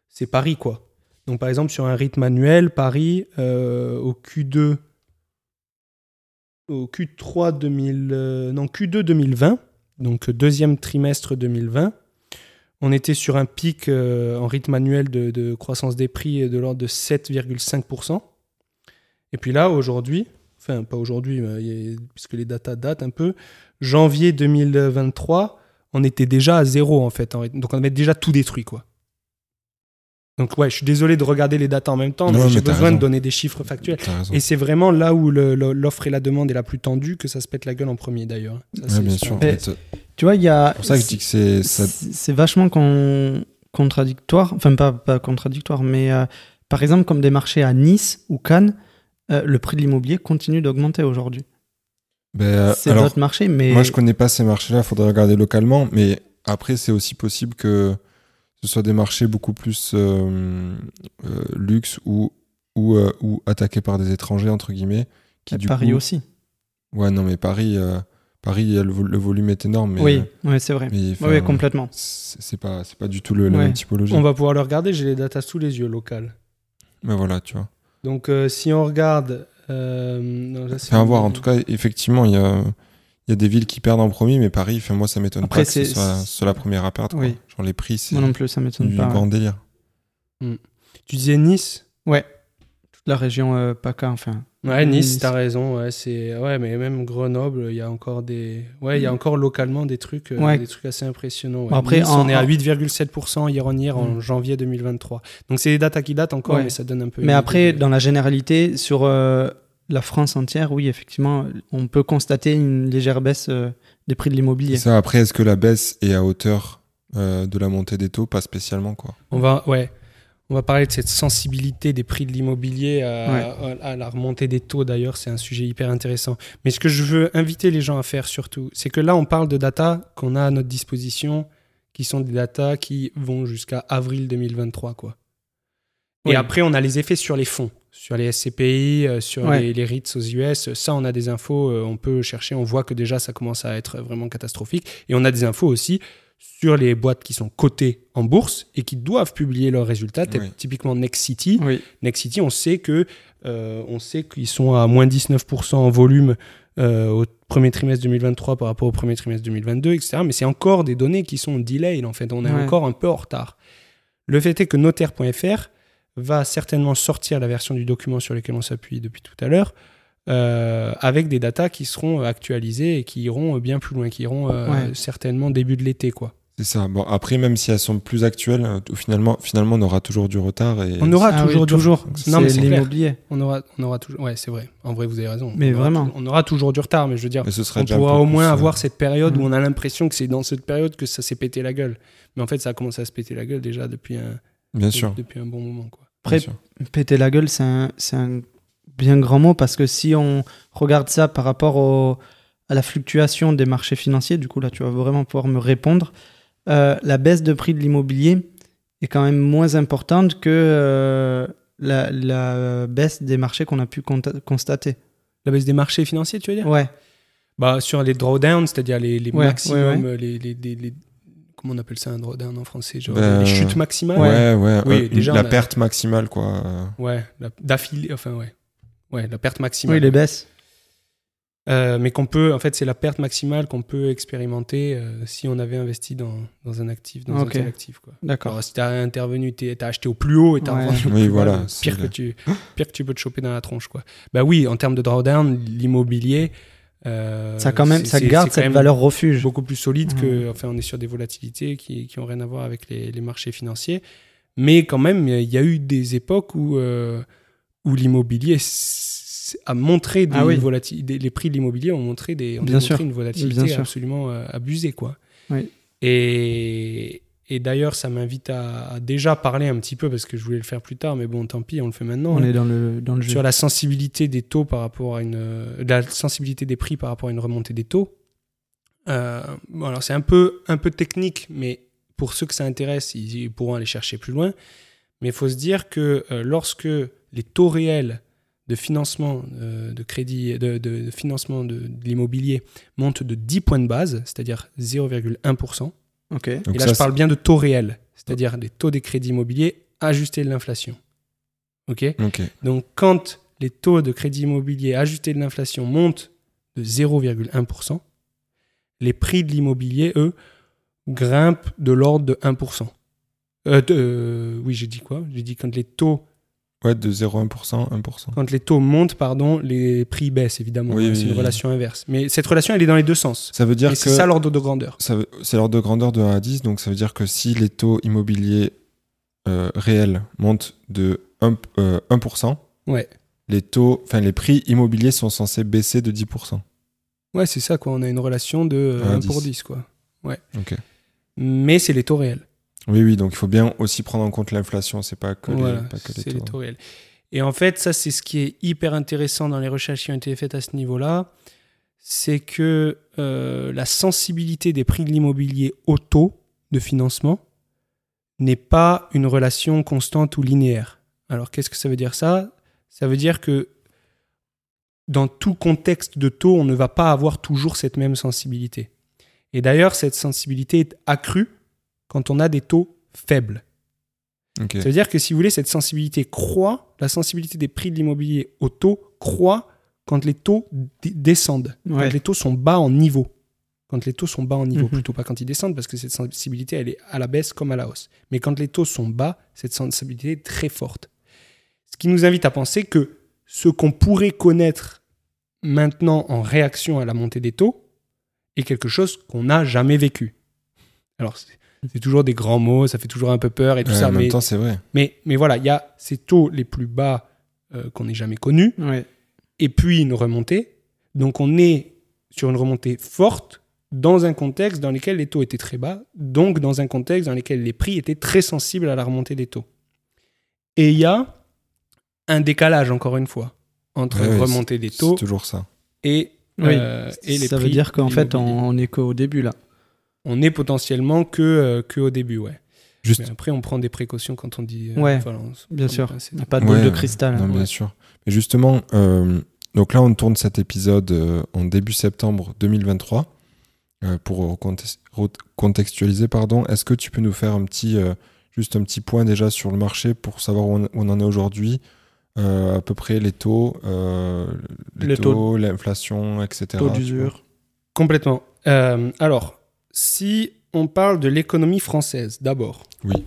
c'est Paris, quoi. Donc, par exemple, sur un rythme annuel, Paris, euh, au Q2, au Q3 2000, euh, non, Q2 2020, donc deuxième trimestre 2020, on était sur un pic en rythme annuel de croissance des prix de l'ordre de 7,5%. Et puis là, aujourd'hui, enfin pas aujourd'hui, puisque les datas datent un peu, janvier 2023, on était déjà à zéro en fait. en. Donc on avait déjà tout détruit quoi. Donc ouais, je suis désolé de regarder les datas en même temps,
Non,
mais j'ai besoin de donner des chiffres factuels. Et c'est vraiment là où le- le- l'offre et la demande est la plus tendue que ça se pète la gueule en premier d'ailleurs. Ça,
Ouais,
c'est
bien sûr.
Mais-
Mais C'est
Tu vois, il y a.
pour ça que je dis que c'est. ça-
C'est c'est vachement con- contradictoire. Enfin, pas, pas contradictoire, mais euh, par exemple, comme des marchés à Nice ou Cannes, euh, le prix de l'immobilier continue d'augmenter aujourd'hui.
Ben, euh,
C'est
alors,
d'autres marchés, mais.
Moi, je connais pas ces marchés-là, il faudrait regarder localement. Mais après, c'est aussi possible que ce soit des marchés beaucoup plus euh, euh, luxe ou, ou, euh, ou attaqués par des étrangers, entre guillemets. Qui, du
Paris
coup-
aussi.
Ouais, non, mais Paris, euh, Paris le, vol- le volume est énorme. Mais,
oui, ouais, c'est vrai.
mais,
Oui, complètement.
C'est pas, c'est pas du tout le, la
Ouais.
même typologie.
On va pouvoir le regarder, j'ai les datas sous les yeux locales.
Mais voilà, tu vois.
Donc euh, si on regarde... euh, non, là,
à voir. En tout cas, effectivement, il y a, il y a des villes qui perdent en premier, mais Paris, enfin, moi, ça m'étonne
Après,
pas que ce
c'est-
soit, soit la première à perdre. quoi.
Oui.
Genre, les prix, c'est
Moi non plus, ça m'étonne
du
pas.
grand délire.
Tu disais Nice?
Ouais. Toute la région euh, PACA, enfin.
Ouais, Nice, t'as raison. Ouais, c'est ouais, mais même Grenoble, il y a encore des, ouais, il y a encore localement des trucs, euh,
Ouais.
des trucs assez impressionnants. ouais.
Bon, après,
Nice,
en-
on est à
en-
8,7% hier en hier en
Mm.
janvier 2023. Donc c'est des datas qui datent encore,
Ouais.
mais ça donne un peu.
Mais après,
idée
dans la généralité, sur euh, la France entière, oui, effectivement, on peut constater une légère baisse euh, des prix de l'immobilier.
Et ça, après, est-ce que la baisse est à hauteur euh, de la montée des taux? Pas spécialement, quoi.
on va, ouais, on va parler de cette sensibilité des prix de l'immobilier à,
Ouais.
à- à la remontée des taux. D'ailleurs, c'est un sujet hyper intéressant. Mais ce que je veux inviter les gens à faire surtout, c'est que là, on parle de data qu'on a à notre disposition, qui sont des data qui vont jusqu'à avril 2023, quoi. Et
Oui.
après, on a les effets sur les fonds, sur les SCPI, euh, sur
Ouais.
les, les REITs aux US. Ça, on a des infos, euh, on peut chercher, on voit que déjà, ça commence à être vraiment catastrophique. Et on a des infos aussi sur les boîtes qui sont cotées en bourse et qui doivent publier leurs résultats,
Oui.
typiquement Next City.
Oui.
Next City, on sait que euh, on sait qu'ils sont à moins 19% en volume euh, au premier trimestre 2023 par rapport au premier trimestre 2022, etc. Mais c'est encore des données qui sont delayed en fait. On est
Ouais.
encore un peu en retard. Le fait est que notaire.fr va certainement sortir la version du document sur lequel on s'appuie depuis tout à l'heure. Euh, avec des datas qui seront actualisées et qui iront bien plus loin, qui iront euh,
Ouais.
certainement début de l'été. quoi.
C'est ça. Bon, après, même si elles sont plus actuelles, euh, finalement, finalement, on aura toujours du retard. Et
On aura
Ah oui,
toujours, du-
toujours.
Non, mais
c'est l'immobilier.
On aura, on aura toujours. Ouais, c'est vrai. En vrai, vous avez raison.
Mais
On aura
vraiment.
tou- on aura toujours du retard, mais je veux dire,
ce
on pourra au
plus,
moins
euh,
avoir cette période
Mm.
où on a l'impression que c'est dans cette période que ça s'est pété la gueule. Mais en fait, ça a commencé à se péter la gueule déjà depuis un,
Bien sûr.
depuis un bon moment. Quoi.
Après, péter la gueule, c'est un, c'est un bien grand mot parce que si on regarde ça par rapport au- à la fluctuation des marchés financiers, du coup là tu vas vraiment pouvoir me répondre, euh, la baisse de prix de l'immobilier est quand même moins importante que euh, la, la baisse des marchés qu'on a pu constater.
La baisse des marchés financiers, tu veux dire?
Ouais,
bah, Sur les drawdowns, c'est-à-dire les, les
Ouais,
maximums,
ouais,
Les, les, les- les- Comment on appelle ça un drawdown en français genre
Ben,
Les chutes maximales?
Ouais, ouais.
Oui,
euh,
déjà,
la
a-
perte maximale, quoi.
Ouais, d'affilée, enfin ouais. Ouais, la perte maximale.
oui, les baisses.
Euh, mais qu'on peut, en fait, c'est la perte maximale qu'on peut expérimenter euh, si on avait investi dans, dans un actif, dans un tel actif. Quoi.
D'accord.
Si t'as intervenu, t'es- t'as acheté au plus haut et t'as
Ouais.
revendu au
Oui,
plus
voilà,
pire que, tu, pire que tu peux te choper dans la tronche. Quoi. Bah oui, en termes de drawdown, l'immobilier, euh,
Ça, quand même, ça garde cette valeur refuge.
beaucoup plus solide
Mhm.
que. Enfin, on est sur des volatilités qui, qui ont rien à voir avec les, les marchés financiers. Mais quand même, il y a eu des époques où, euh, où l'immobilier a montré des
Ah oui.
les prix de l'immobilier ont montré des ont
Bien sûr.
une volatilité
Bien
absolument euh, abusée quoi.
Oui.
Et, et d'ailleurs, ça m'invite à, à déjà parler un petit peu parce que je voulais le faire plus tard, mais bon, tant pis, on le fait maintenant.
On
hein,
est dans le, dans le jeu.
sur la sensibilité des taux par rapport à une euh, la sensibilité des prix par rapport à une remontée des taux. Euh, bon, alors c'est un peu un peu technique, mais pour ceux que ça intéresse, ils, ils pourront aller chercher plus loin. Mais il faut se dire que euh, lorsque les taux réels de financement euh, de crédit de, de- de financement de, de l'immobilier montent de 10 points de base, c'est-à-dire 0,1%.
Ok.
Donc
Et là,
ça,
je parle bien de taux réels, c'est-à-dire des taux des crédits immobiliers ajustés de l'inflation. OK
Ok.
donc, quand les taux de crédit immobilier ajustés de l'inflation montent de 0,1%, les prix de l'immobilier, eux, grimpent de l'ordre de 1%. Euh, de- euh, oui, j'ai dit quoi? J'ai dit quand les taux,
Ouais, de 0,1%, 1%.
quand les taux montent, pardon, les prix baissent évidemment.
Oui,
c'est
oui,
une
oui.
relation inverse. Mais cette relation, elle est dans les deux sens.
Ça veut dire
Et
que
c'est ça l'ordre de grandeur.
c'est l'ordre de grandeur de 1 à 10, donc ça veut dire que si les taux immobiliers euh, réels montent de 1, euh, 1%,
Ouais.
les taux, les prix immobiliers sont censés baisser de 10%.
Ouais, c'est ça quoi. On a une relation de euh,
Un
1
à
pour
10.
10 quoi.
Ok.
Mais c'est les taux réels.
Oui, oui, donc il faut bien aussi prendre en compte l'inflation, c'est pas que,
Voilà,
les, pas que les taux.
les taux réels. Et en fait, ça, c'est ce qui est hyper intéressant dans les recherches qui ont été faites à ce niveau-là. C'est que euh, la sensibilité des prix de l'immobilier au taux de financement n'est pas une relation constante ou linéaire. Alors, qu'est-ce que ça veut dire ça? Ça veut dire que dans tout contexte de taux, on ne va pas avoir toujours cette même sensibilité. Et d'ailleurs, cette sensibilité est accrue quand on a des taux faibles.
Ok.
Ça veut dire que si vous voulez, cette sensibilité croît, la sensibilité des prix de l'immobilier au taux croît quand les taux descendent,
Ouais.
quand les taux sont bas en niveau. Quand les taux sont bas en niveau,
Mhm.
plutôt pas quand ils descendent, parce que cette sensibilité, elle est à la baisse comme à la hausse. Mais quand les taux sont bas, cette sensibilité est très forte. Ce qui nous invite à penser que ce qu'on pourrait connaître maintenant en réaction à la montée des taux est quelque chose qu'on n'a jamais vécu. Alors, c'est toujours des grands mots, ça fait toujours un peu peur et tout
Ouais,
ça,
en même
mais
temps, c'est vrai.
mais, mais voilà, il y a ces taux les plus bas euh, qu'on ait jamais connus,
Ouais.
et puis une remontée. Donc on est sur une remontée forte dans un contexte dans lequel les taux étaient très bas, donc dans un contexte dans lequel les prix étaient très sensibles à la remontée des taux. Et il y a un décalage, encore une fois, entre
Ouais,
remontée des
C'est
taux
toujours ça.
et,
Oui.
euh, et les
ça veut
prix
dire qu'en fait, on, on est qu'au début là.
On est potentiellement que, euh, que au début, ouais.
Juste,
Mais après, on prend des précautions quand on dit... euh,
Ouais,
on
Bien
on
sûr. Il n'y a pas de boule
Ouais,
de cristal.
non, bien
ouais.
sûr. Mais justement, euh, donc là, on tourne cet épisode euh, en début septembre 2023. Euh, pour recontextualiser, pardon, est-ce que tu peux nous faire un petit, euh, juste un petit point déjà sur le marché pour savoir où on, où on en est aujourd'hui Euh, à peu près les taux, euh, les
Les taux-
taux, l'inflation, etc.
Taux d'usure.
Complètement. Euh, alors, si on parle de l'économie française, d'abord.
Oui.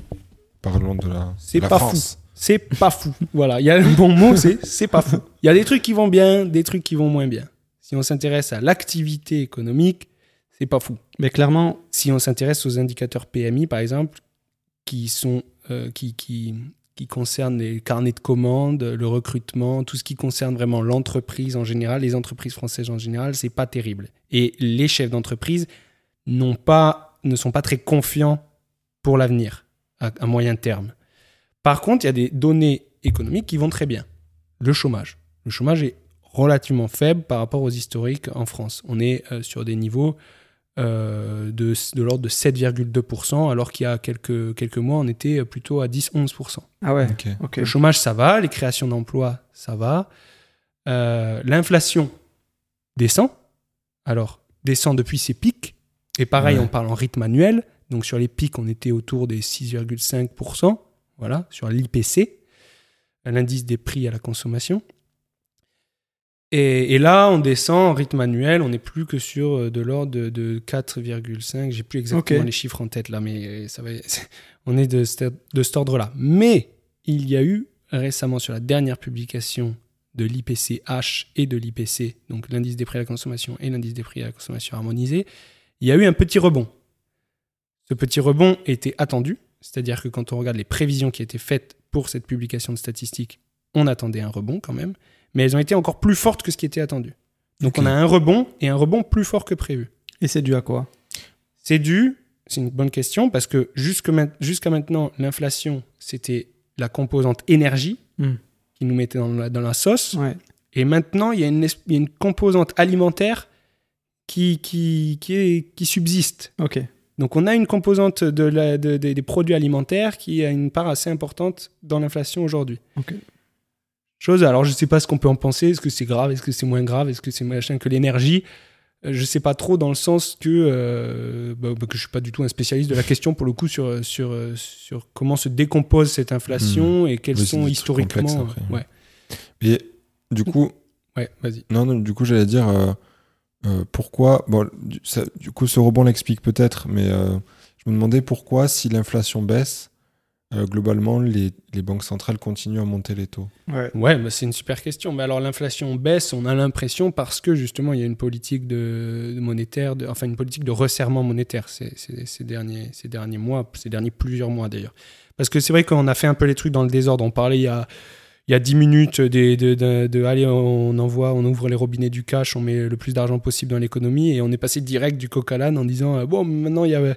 Parlons de la,
C'est
de la
pas
France.
c'est pas fou. Voilà, il y a le bon mot, c'est c'est pas fou. Il y a des trucs qui vont bien, des trucs qui vont moins bien. Si on s'intéresse à l'activité économique, c'est pas fou.
Mais clairement,
Si on s'intéresse aux indicateurs PMI, par exemple, qui sont euh, qui, qui qui concernent les carnets de commandes, le recrutement, tout ce qui concerne vraiment l'entreprise en général, les entreprises françaises en général, c'est pas terrible. Et les chefs d'entreprise pas, ne sont pas très confiants pour l'avenir à, à moyen terme. Par contre, il y a des données économiques qui vont très bien. Le chômage. Le chômage est relativement faible par rapport aux historiques en France. On est euh, sur des niveaux euh, de, de l'ordre de 7,2%, alors qu'il y a quelques, quelques mois, on était plutôt à 10-11%.
ah ouais.
Ok.
Ok.
Le chômage, ça va. Les créations d'emplois, ça va. Euh, L'inflation descend. Alors, descend depuis ses pics. Et pareil,
Ouais.
on parle en rythme annuel. Donc, sur les pics, on était autour des 6,5%. Voilà, sur l'IPC, l'indice des prix à la consommation. Et, et là, on descend en rythme annuel. On n'est plus que sur euh, de l'ordre de, de 4,5. J'ai plus exactement les chiffres en tête là, mais euh, ça va, on est de, cet- de cet ordre-là. Mais il y a eu récemment, sur la dernière publication de l'IPCH et de l'IPC, donc l'indice des prix à la consommation et l'indice des prix à la consommation harmonisé, il y a eu un petit rebond. Ce petit rebond était attendu, c'est-à-dire que quand on regarde les prévisions qui étaient faites pour cette publication de statistiques, on attendait un rebond quand même, mais elles ont été encore plus fortes que ce qui était attendu. Donc on a un rebond et un rebond plus fort que prévu.
Et c'est dû à quoi?
C'est dû, c'est une bonne question, parce que jusqu'à maintenant, l'inflation, c'était la composante énergie
Hmm.
qui nous mettait dans la, dans la sauce.
Ouais.
Et maintenant, il y, a une, es- il y a une composante alimentaire qui, qui, qui, est- qui subsiste.
Ok.
Donc on a une composante de la- de- de- des produits alimentaires qui a une part assez importante dans l'inflation aujourd'hui.
Ok.
Chose, alors je ne sais pas ce qu'on peut en penser, est-ce que c'est grave, est-ce que c'est moins grave, est-ce que c'est machin que l'énergie? Euh, Je ne sais pas trop dans le sens que, euh, bah, bah, que je ne suis pas du tout un spécialiste de la question pour le coup sur, sur, euh, sur comment se décompose cette inflation et quels
Hmm. Oui, c'est
sont historiquement... ouais.
Et du coup,
ouais, vas-y.
non, non, du coup, j'allais dire euh, euh, pourquoi. Bon, du, ça- du coup, ce rebond l'explique peut-être, mais euh, je me demandais pourquoi, si l'inflation baisse, euh, globalement, les, les banques centrales continuent à monter les taux.
Ouais.
Ouais, bah, c'est une super question. Mais alors l'inflation baisse, on a l'impression parce que justement il y a une politique de, de monétaire, de- enfin une politique de resserrement monétaire ces, ces- ces derniers, ces derniers mois, ces derniers plusieurs mois d'ailleurs. Parce que c'est vrai qu'on a fait un peu les trucs dans le désordre. On parlait il y a, il y a 10 minutes de, de, de, allez, on envoie, on ouvre les robinets du cash, on met le plus d'argent possible dans l'économie et on est passé direct du coq à l'âne en disant euh, bon maintenant il y a,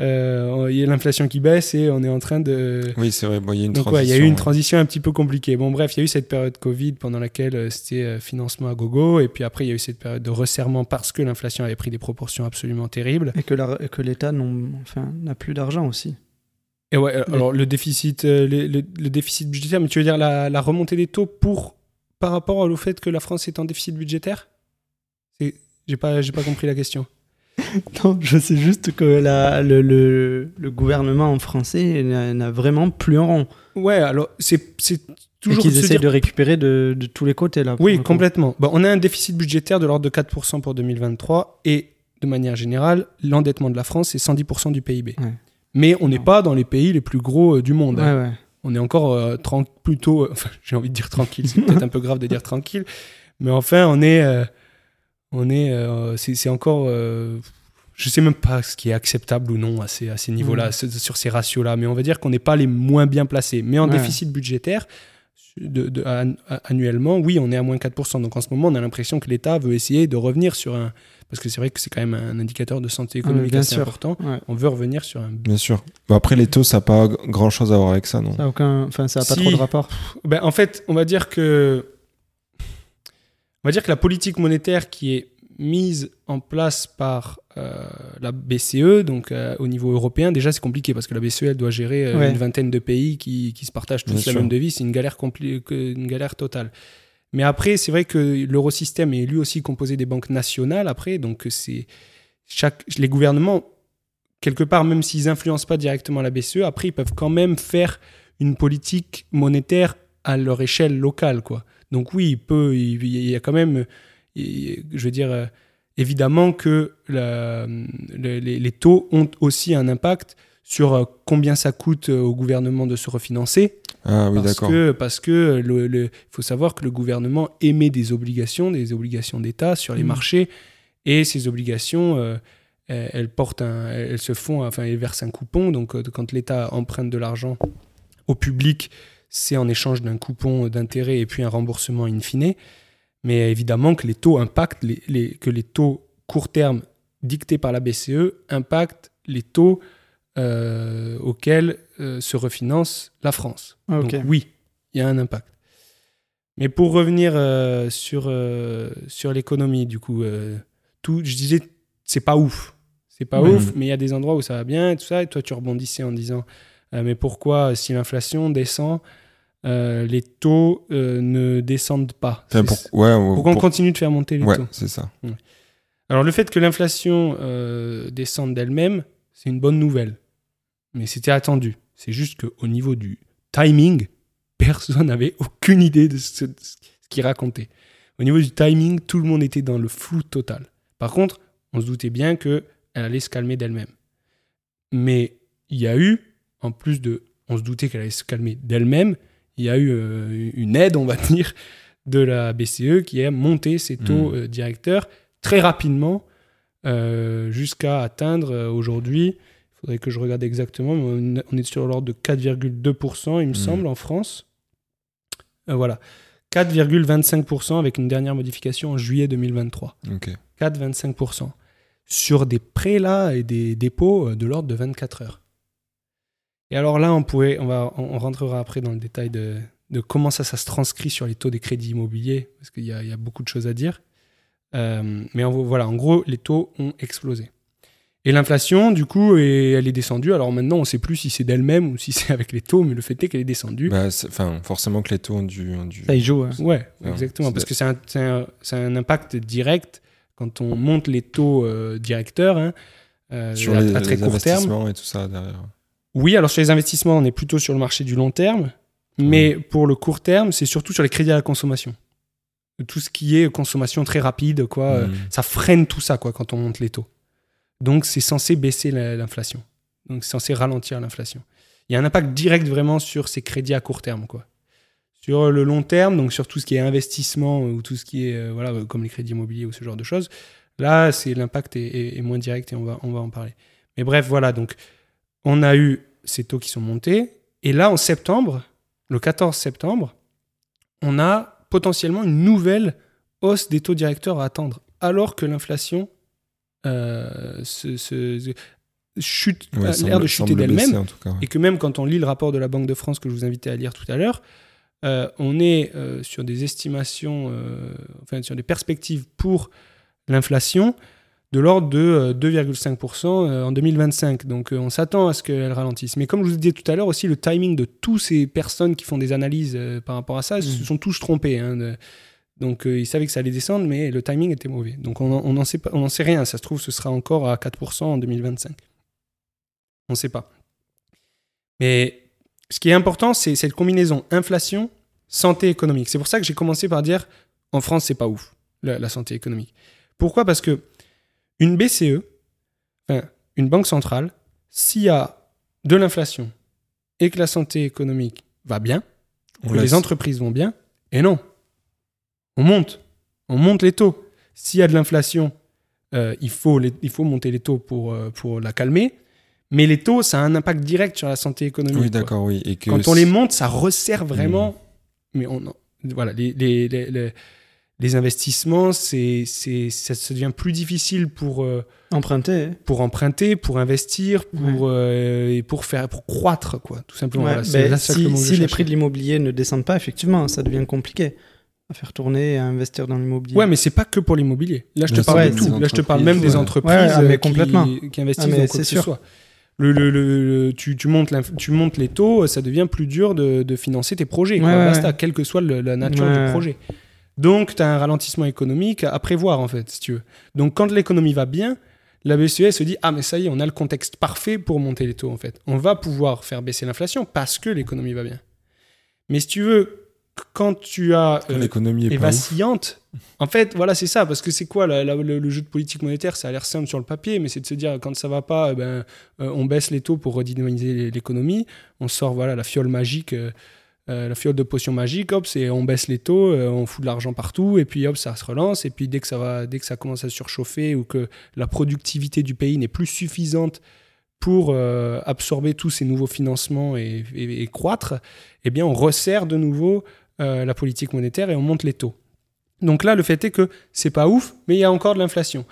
euh, il y a l'inflation qui baisse et on est en train de
Oui, c'est vrai, bon, il y a une
donc
transition.
ouais, il y a eu une
ouais.
transition un petit peu compliquée. Bon bref, il y a eu cette période Covid pendant laquelle euh, c'était euh, financement à gogo, et puis après il y a eu cette période de resserrement parce que l'inflation avait pris des proportions absolument terribles.
Et que la- l'État enfin, n'a plus d'argent aussi.
Et ouais, euh, alors le déficit, euh, le, le- le déficit budgétaire, mais tu veux dire la, la remontée des taux pour par rapport au fait que la France est en déficit budgétaire? J'ai pas, pas compris la question.
Non, je sais juste que la- le, gouvernement français n'a vraiment plus un rond.
Ouais, alors c'est toujours
qu'ils
dire-
de récupérer de, de tous les côtés là.
Oui, complètement. Bah, on a un déficit budgétaire de l'ordre de 4% pour 2023 et de manière générale, l'endettement de la France, c'est 110% du PIB.
Ouais.
Mais on n'est pas dans les pays les plus gros euh, du monde.
Ouais,
hein.
ouais.
On est encore euh, plutôt, euh, enfin, j'ai envie de dire tranquille, c'est peut-être un peu grave de dire tranquille, mais enfin, on est, euh, on est, euh, c'est encore, je sais même pas ce qui est acceptable ou non à ces, à ces niveaux-là,
Mm.
sur ces ratios-là, mais on va dire qu'on n'est pas les moins bien placés. Mais en
Ouais.
déficit budgétaire, de, de- an- annuellement, oui, on est à moins 4%. Donc en ce moment, on a l'impression que l'État veut essayer de revenir sur un. Parce que c'est vrai que c'est quand même un indicateur de santé économique
bien
assez
sûr.
important.
Ouais.
On veut revenir sur un.
Bien sûr. Bon, après, les taux, ça n'a pas grand chose à voir avec ça, non
Ça a aucun, enfin, ça a pas
Si.
trop de rapport.
Ben, en fait, on va dire que. On va dire que la politique monétaire qui est mise en place par euh, la BCE, donc euh, au niveau européen, déjà c'est compliqué parce que la BCE elle doit gérer euh,
Ouais.
une vingtaine de pays qui, qui se partagent tous
Bien
la
sûr.
même devise, c'est une galère, une galère totale. Mais après, c'est vrai que l'eurosystème est lui aussi composé des banques nationales après, donc c'est chaque les gouvernements quelque part même s'ils influencent pas directement la BCE, après ils peuvent quand même faire une politique monétaire à leur échelle locale quoi. Donc oui, il peut il, il y a quand même il- je veux dire euh, évidemment que la- les, les taux ont aussi un impact sur euh, combien ça coûte euh, au gouvernement de se refinancer.
Ah oui,
parce
d'accord.
parce que le, le- faut savoir que le gouvernement émet des obligations, des obligations d'État sur les
Mhm.
marchés, et ces obligations, euh, elles, portent un, elles se font, enfin, elles versent un coupon. Donc, quand l'État emprunte de l'argent au public, c'est en échange d'un coupon d'intérêt et puis un remboursement in fine. Mais évidemment que les taux impactent, les, les- que les taux court terme dictés par la BCE impactent les taux euh, auxquels euh, se refinance la France.
Ah.
Donc oui, il y a un impact. Mais pour revenir euh, sur, sur l'économie, du coup, tout, je disais, c'est pas ouf. C'est pas ouf, mais il y a des endroits où ça va bien et tout ça. Et toi, tu rebondissais en disant, mais pourquoi, si l'inflation descend, euh, les taux euh, ne descendent pas
Enfin, pour- ouais, ouais,
Pourquoi on
pour-
continue de faire monter les
Ouais,
taux
c'est ça.
alors le fait que l'inflation euh, descende d'elle-même, c'est une bonne nouvelle. Mais c'était attendu. C'est juste qu'au niveau du timing, personne n'avait aucune idée de ce, de ce qu'il racontait. Au niveau du timing, tout le monde était dans le flou total. Par contre, on se doutait bien qu'elle allait se calmer d'elle-même. Mais il y a eu, en plus de... On se doutait qu'elle allait se calmer d'elle-même, il y a eu euh, une aide, on va dire, de la BCE qui a monté ses taux
Mm.
euh, directeurs très rapidement euh, jusqu'à atteindre aujourd'hui, il faudrait que je regarde exactement, mais on est sur l'ordre de 4,2%, il me
Mm.
semble, en France. Voilà. 4,25% avec une dernière modification en juillet 2023.
Ok.
4,25%. Sur des prêts là et des dépôts de l'ordre de 24 heures. Et alors là, on pourrait, on, va, on on rentrera après dans le détail de, de comment ça, ça se transcrit sur les taux des crédits immobiliers, parce qu'il y, a- il y a beaucoup de choses à dire. Euh, mais en, voilà, en gros, les taux ont explosé. Et l'inflation, du coup, est- elle est descendue. Alors maintenant, on ne sait plus si c'est d'elle-même ou si c'est avec les taux, mais le fait est qu'elle est descendue.
Bah, Enfin, forcément que les taux ont dû. ont dû-
Ça y joue. hein.
Ouais, exactement. Parce que c'est un, c'est un- un impact direct quand on monte les taux euh, directeurs hein, euh,
sur
à,
les,
à très
les
court terme.
investissements et tout ça derrière.
Oui, alors sur les investissements, on est plutôt sur le marché du long terme. Mais pour le court terme, c'est surtout sur les crédits à la consommation. Tout ce qui est consommation très rapide, quoi. euh,
Mm.
Ça freine tout ça, quoi, quand on monte les taux. Donc, c'est censé baisser la- l'inflation. Donc, c'est censé ralentir l'inflation. Il y a un impact direct vraiment sur ces crédits à court terme, quoi. Sur le long terme, donc sur tout ce qui est investissement ou tout ce qui est, euh, voilà, comme les crédits immobiliers ou ce genre de choses, là, c'est l'impact est, est- est moins direct et on va, on va en parler. Mais bref, voilà, donc on a eu ces taux qui sont montés. Et là, en septembre, le 14 septembre, on a potentiellement une nouvelle hausse des taux directeurs à attendre, alors que l'inflation euh, se, se- chute,
Ouais,
a
semble-
l'air de chuter d'elle-même
ouais.
et que même quand on lit le rapport de la Banque de France que je vous invitais à lire tout à l'heure, euh, on est euh, sur des estimations, euh, enfin sur des perspectives pour l'inflation de l'ordre de euh, 2,5% euh, en 2025. Donc euh, on s'attend à ce qu'elle ralentisse. Mais comme je vous disais tout à l'heure aussi, le timing de toutes ces personnes qui font des analyses euh, par rapport à ça, se
Mhm.
sont tous trompés. hein, de- donc euh, ils savaient que ça allait descendre, mais le timing était mauvais. Donc on n'en on sait, pas- on en sait rien. Ça se trouve, ce sera encore à 4% en 2025. On ne sait pas. Mais ce qui est important, c'est cette combinaison inflation, santé économique. C'est pour ça que j'ai commencé par dire en France, c'est pas ouf, la, la santé économique. Pourquoi? Parce que une BCE, une banque centrale, s'il y a de l'inflation et que la santé économique va bien,
On
que
laisse-
les entreprises vont bien, et non, on monte, on monte les taux. S'il y a de l'inflation, euh, il, faut les- il faut monter les taux pour, euh, pour la calmer, mais les taux, ça a un impact direct sur la santé économique.
Oui, d'accord, oui. Et que
Quand on
Hmm.
les monte, ça resserre vraiment. Mais on, voilà, les, les, les, les- investissements, c'est, c'est, ça, ça devient plus difficile pour, euh,
Emprunter. hein.
pour emprunter, pour investir, pour, euh, et pour faire, pour croître, quoi, tout simplement.
Ouais,
Voilà, c'est
ben,
là ça que
si
le
les prix de l'immobilier ne descendent pas, effectivement, ça devient compliqué à faire tourner et à investir dans l'immobilier.
Ouais, mais c'est pas que pour l'immobilier. Là, je te parle de tout. Là, je te parle même des entreprises
Ouais, ah, mais
euh, qui-
complètement.
qui, investissent
Ah, mais
dans
c'est
quoi que ce soit. Le, le- le- le- tu, tu montes tu montes les taux, ça devient plus dur de, de financer tes projets. quoi. Basta,
ouais.
quelle que soit le- la nature
Ouais.
du projet. Donc, tu as un ralentissement économique à prévoir, en fait, si tu veux. Donc, quand l'économie va bien, la BCE se dit Ah, mais ça y est, on a le contexte parfait pour monter les taux, en fait. On va pouvoir faire baisser l'inflation parce que l'économie va bien. Mais si tu veux, quand tu as. euh,
l'économie est ouf.
vacillante. En fait, voilà, c'est ça. Parce que c'est quoi la- la- le, le jeu de politique monétaire Ça a l'air simple sur le papier, mais c'est de se dire quand ça va pas, eh ben, euh, on baisse les taux pour redynamiser l'économie. On sort voilà la fiole magique, euh, euh, la fiole de potion magique. Hop, c'est on baisse les taux, euh, on fout de l'argent partout, et puis hop, ça se relance. Et puis dès que ça va, dès que ça commence à surchauffer ou que la productivité du pays n'est plus suffisante pour euh, absorber tous ces nouveaux financements et, et- croître, eh bien, on resserre de nouveau la politique monétaire et on monte les taux. Donc là, le fait est que c'est pas ouf, mais il y a encore de l'inflation.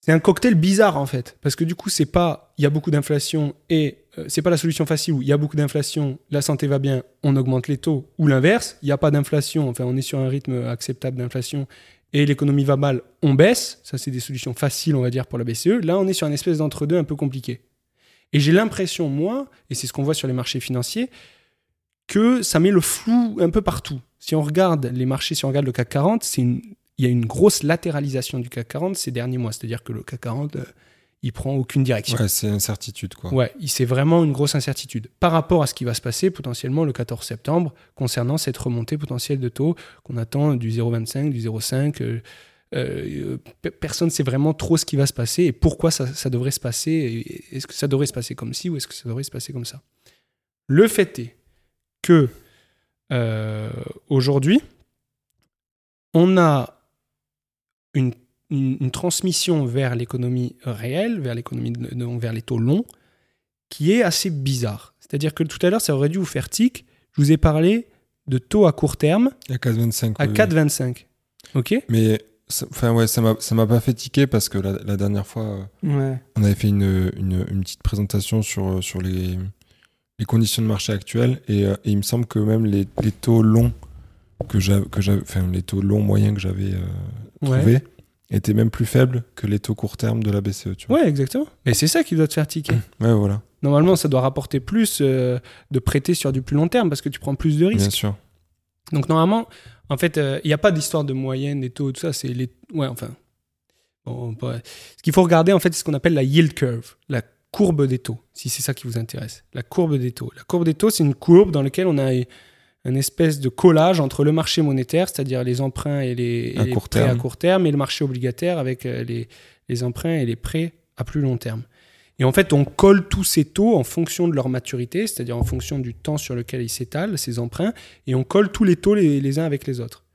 C'est un cocktail bizarre en fait, parce que du coup, c'est pas il y a beaucoup d'inflation et c'est pas la solution facile où il y a beaucoup d'inflation, la santé va bien, on augmente les taux, ou l'inverse, il n'y a pas d'inflation, enfin on est sur un rythme acceptable d'inflation et l'économie va mal, on baisse. Ça, c'est des solutions faciles, on va dire, pour la BCE. Là, on est sur un espèce d'entre-deux un peu compliqué. Et j'ai l'impression, moi, et c'est ce qu'on voit sur les marchés financiers, que ça met le flou un peu partout. Si on regarde les marchés, si on regarde le CAC 40, c'est une- il y a une grosse latéralisation du CAC 40 ces derniers mois. C'est-à-dire que le CAC 40, euh, il prend aucune direction.
Ouais, c'est incertitude, quoi.
Ouais, c'est vraiment une grosse incertitude par rapport à ce qui va se passer potentiellement le 14 septembre concernant cette remontée potentielle de taux qu'on attend du 0,25, du 0,5. euh, euh, pe- personne ne sait vraiment trop ce qui va se passer et pourquoi ça, ça devrait se passer. Est-ce que ça devrait se passer comme ci ou est-ce que ça devrait se passer comme ça Le fait est que euh, aujourd'hui, on a une, une- une transmission vers l'économie réelle, vers l'économie, donc vers les taux longs, qui est assez bizarre. C'est-à-dire que tout à l'heure, ça aurait dû vous faire tic. Je vous ai parlé de taux à court terme
a 4,25.
à
oui, oui.
4,25. OK?
Mais ça- enfin ouais, ça m'a ça m'a pas fait tiquer parce que la, la dernière fois, euh,
Ouais.
on avait fait une, une, une petite présentation sur, euh, sur les, les conditions de marché actuelles et, euh, et il me semble que même les, les taux longs que j'avais, enfin les taux longs moyens que j'avais euh,
Ouais.
Étaient même plus faibles que les taux court terme de la BCE. Tu vois.
Ouais, exactement. Mais c'est ça qui doit te faire tiquer.
Ouais, voilà,
Normalement, ça doit rapporter plus euh, de prêter sur du plus long terme parce que tu prends plus de risques.
bien sûr.
Donc normalement, en fait, euh, il n'y a pas d'histoire de moyenne, des taux, tout ça. C'est les, ouais, enfin, bon, ce qu'il faut regarder en fait, c'est ce qu'on appelle la yield curve, la courbe des taux, si c'est ça qui vous intéresse. La courbe des taux. La courbe des taux, c'est une courbe dans laquelle on a un espèce de collage entre le marché monétaire, c'est-à-dire les emprunts et les, et prêts à
terme.
court terme, et le marché obligataire avec euh, les, les emprunts et les prêts à plus long terme. Et en fait, on colle tous ces taux en fonction de leur maturité, c'est-à-dire en fonction du temps sur lequel ils s'étalent, ces emprunts, et on colle tous les taux les, les uns avec les autres.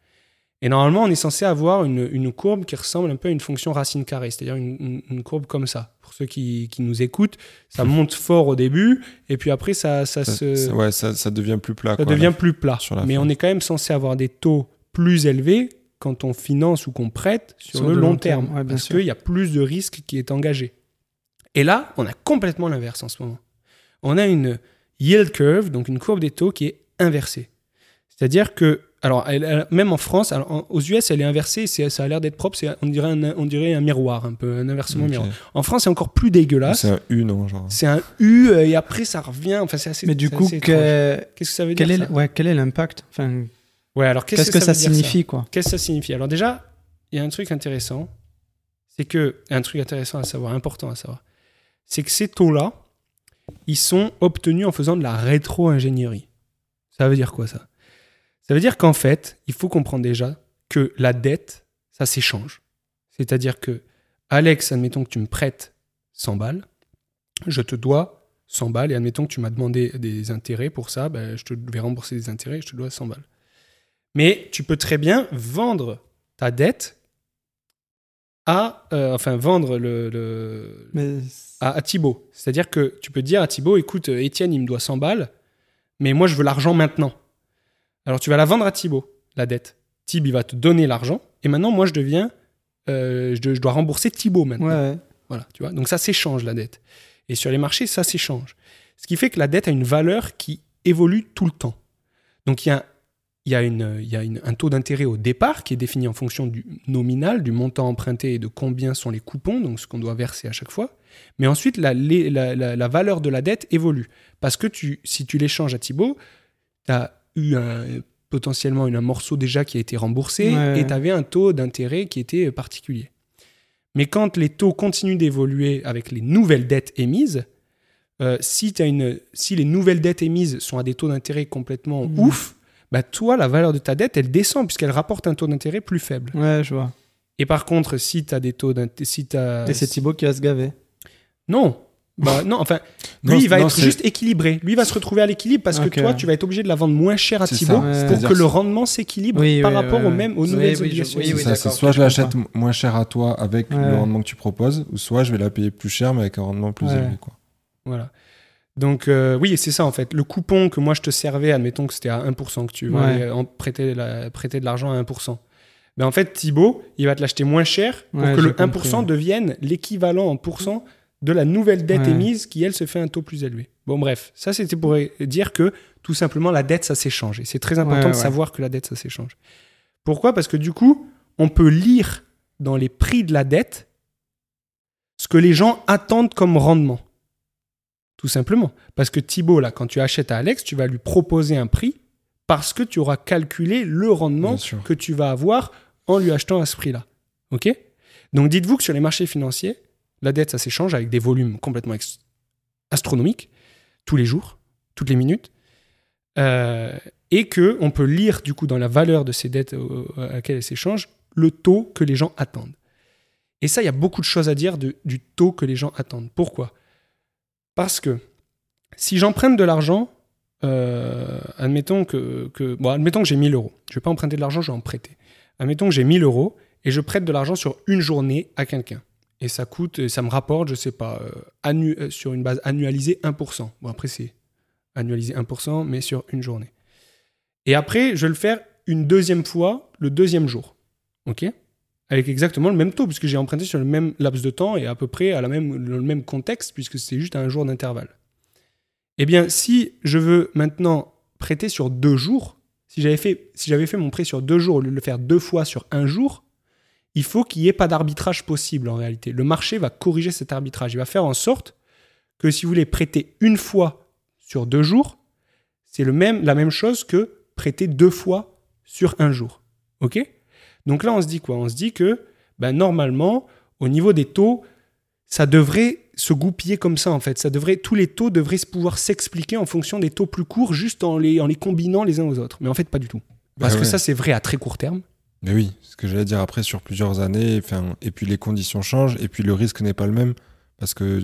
Et normalement, on est censé avoir une, une courbe qui ressemble un peu à une fonction racine carrée, c'est-à-dire une, une- une courbe comme ça. Pour ceux qui, qui nous écoutent, ça monte fort au début, et puis après, ça, ça,
Ça,
se,
ça- ouais, ça, devient plus plat.
ça
quoi,
devient
là.
plus plat. Mais
fin.
on est quand même censé avoir des taux plus élevés quand on finance ou qu'on prête sur,
Sur
le long
long
terme,
terme, ouais, bien
parce qu'il y a plus de risque qui est engagé. Et là, on a complètement l'inverse en ce moment. On a une yield curve, donc une courbe des taux qui est inversée. C'est-à-dire que, alors, elle- elle- même en France, alors, en- aux US, elle est inversée, c'est- ça a l'air d'être propre, c'est- on dirait, un, on dirait un miroir, un peu, un inversement miroir. En France, c'est encore plus dégueulasse.
C'est un U, non genre.
C'est un U, euh, et après, ça revient. Enfin, c'est assez
Mais du coup, que-
qu'est-ce que ça veut
quel,
dire
est,
ça
ouais, quel est l'impact enfin,
Ouais, alors qu'est-ce
Qu'est-ce que, ça,
dire,
signifie quoi?
Qu'est-ce que ça signifie? Alors déjà, il y a un truc intéressant, c'est que un truc intéressant à savoir, important à savoir, c'est que ces taux-là, ils sont obtenus en faisant de la rétro-ingénierie. Ça veut dire quoi ça? Ça veut dire qu'en fait, il faut comprendre déjà que la dette, ça s'échange. C'est-à-dire que Alex, admettons que tu me prêtes 100 balles, je te dois 100 balles et admettons que tu m'as demandé des intérêts pour ça, ben, je te vais rembourser des intérêts et je te dois 100 balles. Mais tu peux très bien vendre ta dette à, euh, enfin vendre le, le-
Mais
à, à Thibaut. C'est-à-dire que tu peux dire à Thibaut, écoute, euh, Étienne, il me doit 100 balles, mais moi je veux l'argent maintenant. Alors tu vas la vendre à Thibaut, la dette. Thib, il va te donner l'argent, et maintenant moi je deviens, euh, je, je dois rembourser Thibaut maintenant.
ouais, ouais.
Voilà, tu vois. Donc ça s'échange la dette. Et sur les marchés, ça s'échange. Ce qui fait que la dette a une valeur qui évolue tout le temps. Donc il y a, il y a, une, y a une- un taux d'intérêt au départ qui est défini en fonction du nominal, du montant emprunté et de combien sont les coupons, donc ce qu'on doit verser à chaque fois. Mais ensuite, la- la- la valeur de la dette évolue. Parce que tu, si tu l'échanges à Thibaut, tu as eu un- potentiellement un morceau déjà qui a été remboursé
Ouais.
et tu avais un taux d'intérêt qui était particulier. Mais quand les taux continuent d'évoluer avec les nouvelles dettes émises, euh, si, t'as une, si les nouvelles dettes émises sont à des taux d'intérêt complètement
Mhm.
ouf, bah toi, la valeur de ta dette, elle descend puisqu'elle rapporte un taux d'intérêt plus faible.
Ouais, je vois.
Et par contre, si tu as des taux d'intérêt... Si
Et c'est Thibaut qui va se gaver.
Non bah, non, enfin, lui,
Non,
il va
non,
être juste équilibré. Lui, il va se retrouver à l'équilibre parce que toi, tu vas être obligé de la vendre moins cher à Thibaut
ça,
pour
c'est-à-dire
que le rendement s'équilibre
Oui,
par
oui,
rapport
ouais.
mêmes aux
Oui,
nouvelles
oui, je-
obligations.
oui,
C'est soit je l'achète moins cher à toi avec
Ouais.
le rendement que tu proposes, ou soit je vais la payer plus cher mais avec un rendement plus
Ouais.
élevé. Quoi.
Voilà. Donc, euh, oui, c'est ça en fait. Le coupon que moi je te servais, admettons que c'était à 1%, que tu
Ouais.
en prêter, la- prêter de l'argent à 1%. Ben, en fait, Thibaut, il va te l'acheter moins cher pour
Ouais,
que le 1%
compris.
devienne l'équivalent en pourcent de la nouvelle dette
Ouais.
émise qui, elle, se fait un taux plus élevé. Bon, bref, ça c'était pour dire que tout simplement la dette, ça s'échange. Et c'est très important
Ouais,
de savoir que la dette, ça s'échange. Pourquoi? Parce que du coup, on peut lire dans les prix de la dette ce que les gens attendent comme rendement. Tout simplement. Parce que Thibaut, là, quand tu achètes à Alex, tu vas lui proposer un prix parce que tu auras calculé le rendement que tu vas avoir en lui achetant à ce prix-là. OK? Donc dites-vous que sur les marchés financiers, la dette, ça s'échange avec des volumes complètement astronomiques, tous les jours, toutes les minutes, euh, et que on peut lire du coup dans la valeur de ces dettes à laquelle elles s'échangent le taux que les gens attendent. Et ça, il y a beaucoup de choses à dire du taux que les gens attendent. Pourquoi? Parce que si j'emprunte de l'argent euh, admettons que, bon, admettons que j'ai 1000 euros. Je vais pas emprunter de l'argent, je vais en prêter. Admettons que j'ai 1000 euros et je prête de l'argent sur une journée à quelqu'un. Et ça coûte, ça me rapporte, je sais pas, euh, euh, sur une base annualisée 1%. Bon, après, c'est annualisé 1%, mais sur une journée. Et après, je vais le faire une deuxième fois le deuxième jour. OK? Avec exactement le même taux, puisque j'ai emprunté sur le même laps de temps et à peu près à la même, le même contexte, puisque c'est juste un jour d'intervalle. Eh bien, si je veux maintenant prêter sur deux jours, si j'avais fait, si fait mon prêt sur deux jours au lieu de le faire deux fois sur un jour, il faut qu'il n'y ait pas d'arbitrage possible en réalité. Le marché va corriger cet arbitrage. Il va faire en sorte que si vous voulez prêter une fois sur deux jours, c'est le même, la même chose que prêter deux fois sur un jour. OK? Donc là, on se dit quoi? On se dit que ben, normalement, au niveau des taux, ça devrait se goupiller comme ça en fait. Ça devrait, tous les taux devraient pouvoir s'expliquer en fonction des taux plus courts, juste en les, en les combinant les uns aux autres. Mais en fait, pas du tout. Parce
Bah
que
ouais.
ça, c'est vrai à très court terme.
Mais oui, ce que j'allais dire après sur plusieurs années, enfin, et puis les conditions changent, et puis le risque n'est pas le même, parce que,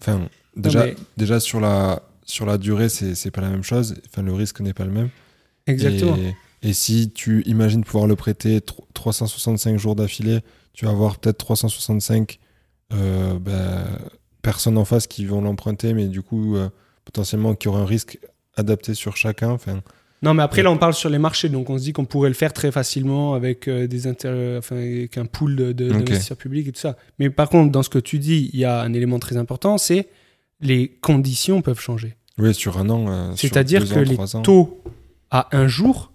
enfin, déjà,
mais-
déjà sur la sur la durée, c'est c'est pas la même chose. Enfin, le risque n'est pas le même.
Exactement.
Et, et si tu imagines pouvoir le prêter tro- 365 jours d'affilée, tu vas avoir peut-être 365 euh, ben, personnes en face qui vont l'emprunter, mais du coup, euh, potentiellement, qui aura un risque adapté sur chacun. Enfin,
Non, mais après, là, on parle sur les marchés, donc on se dit qu'on pourrait le faire très facilement avec, euh, des inter- enfin, avec un pool de- de-
Ok.
d'investisseurs publics et tout ça. Mais par contre, dans ce que tu dis, il y a un élément très important, c'est les conditions peuvent changer.
oui, sur un an. euh,
C'est-à-dire que
ans,
les
ans.
taux à un jour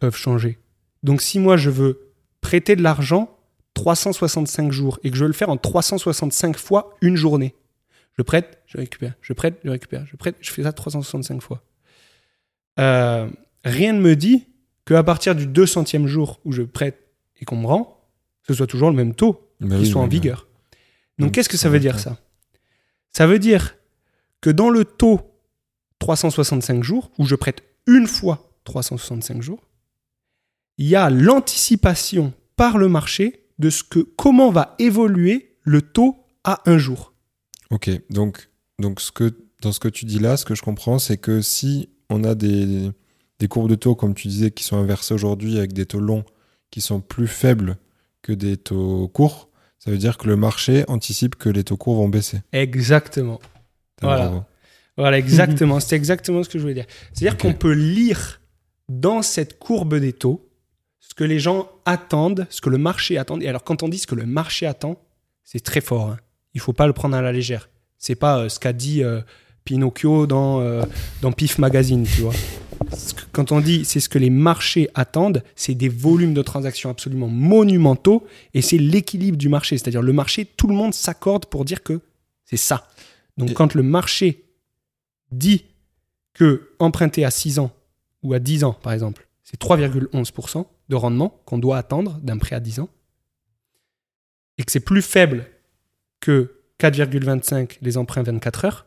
peuvent changer. Donc si moi je veux prêter de l'argent 365 jours et que je veux le faire en 365 fois une journée, je prête, je récupère, je prête, je récupère, je prête, je fais ça 365 fois. Euh, rien ne me dit qu'à partir du 200e jour où je prête et qu'on me rend, ce soit toujours le même taux
Bah
qui
oui,
soit en vigueur. Donc,
Donc,
qu'est-ce que
ça
veut dire ça? Ça veut dire que dans le taux 365 jours, où je prête une fois 365 jours, il y a l'anticipation par le marché de ce que comment va évoluer le taux à un jour.
Ok, donc, donc ce que, dans ce que tu dis là, ce que je comprends, c'est que si on a des, des courbes de taux, comme tu disais, qui sont inversées aujourd'hui avec des taux longs qui sont plus faibles que des taux courts, ça veut dire que le marché anticipe que les taux courts vont baisser.
Exactement. Voilà.
Bravo.
Voilà, exactement. C'est exactement ce que je voulais dire. C'est-à-dire qu'on peut lire dans cette courbe des taux ce que les gens attendent, ce que le marché attend. Et alors, quand on dit ce que le marché attend, c'est très fort. hein. Il faut pas le prendre à la légère. C'est pas euh, ce qu'a dit euh, Pinocchio dans, euh, dans Pif Magazine, tu vois. Quand on dit c'est ce que les marchés attendent, c'est des volumes de transactions absolument monumentaux et c'est l'équilibre du marché. C'est-à-dire le marché, tout le monde s'accorde pour dire que c'est ça. Donc
Et-
quand le marché dit que emprunter à 6 ans ou à 10 ans, par exemple, c'est 3,11% de rendement qu'on doit attendre d'un prêt à 10 ans, et que c'est plus faible que 4,25 les emprunts 24 heures,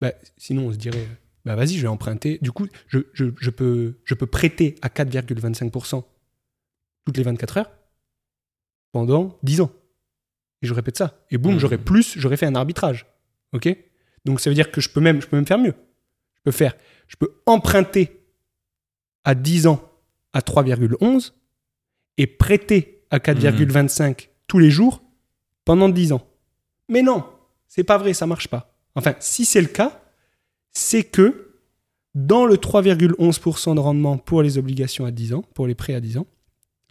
bah, sinon on se dirait, bah vas-y, je vais emprunter. Du coup, je, je- je peux, je peux prêter à 4,25% toutes les 24 heures pendant 10 ans. Et je répète ça. Et boum,
Mhm.
j'aurais plus, j'aurais fait un arbitrage. OK? Donc ça veut dire que je peux même, je peux même faire mieux. Je peux faire, je peux emprunter à 10 ans à 3,11 et prêter à 4,25 tous les jours pendant 10 ans. Mais non, c'est pas vrai, ça marche pas. Enfin, si c'est le cas, c'est que dans le 3,11% de rendement pour les obligations à 10 ans, pour les prêts à 10 ans,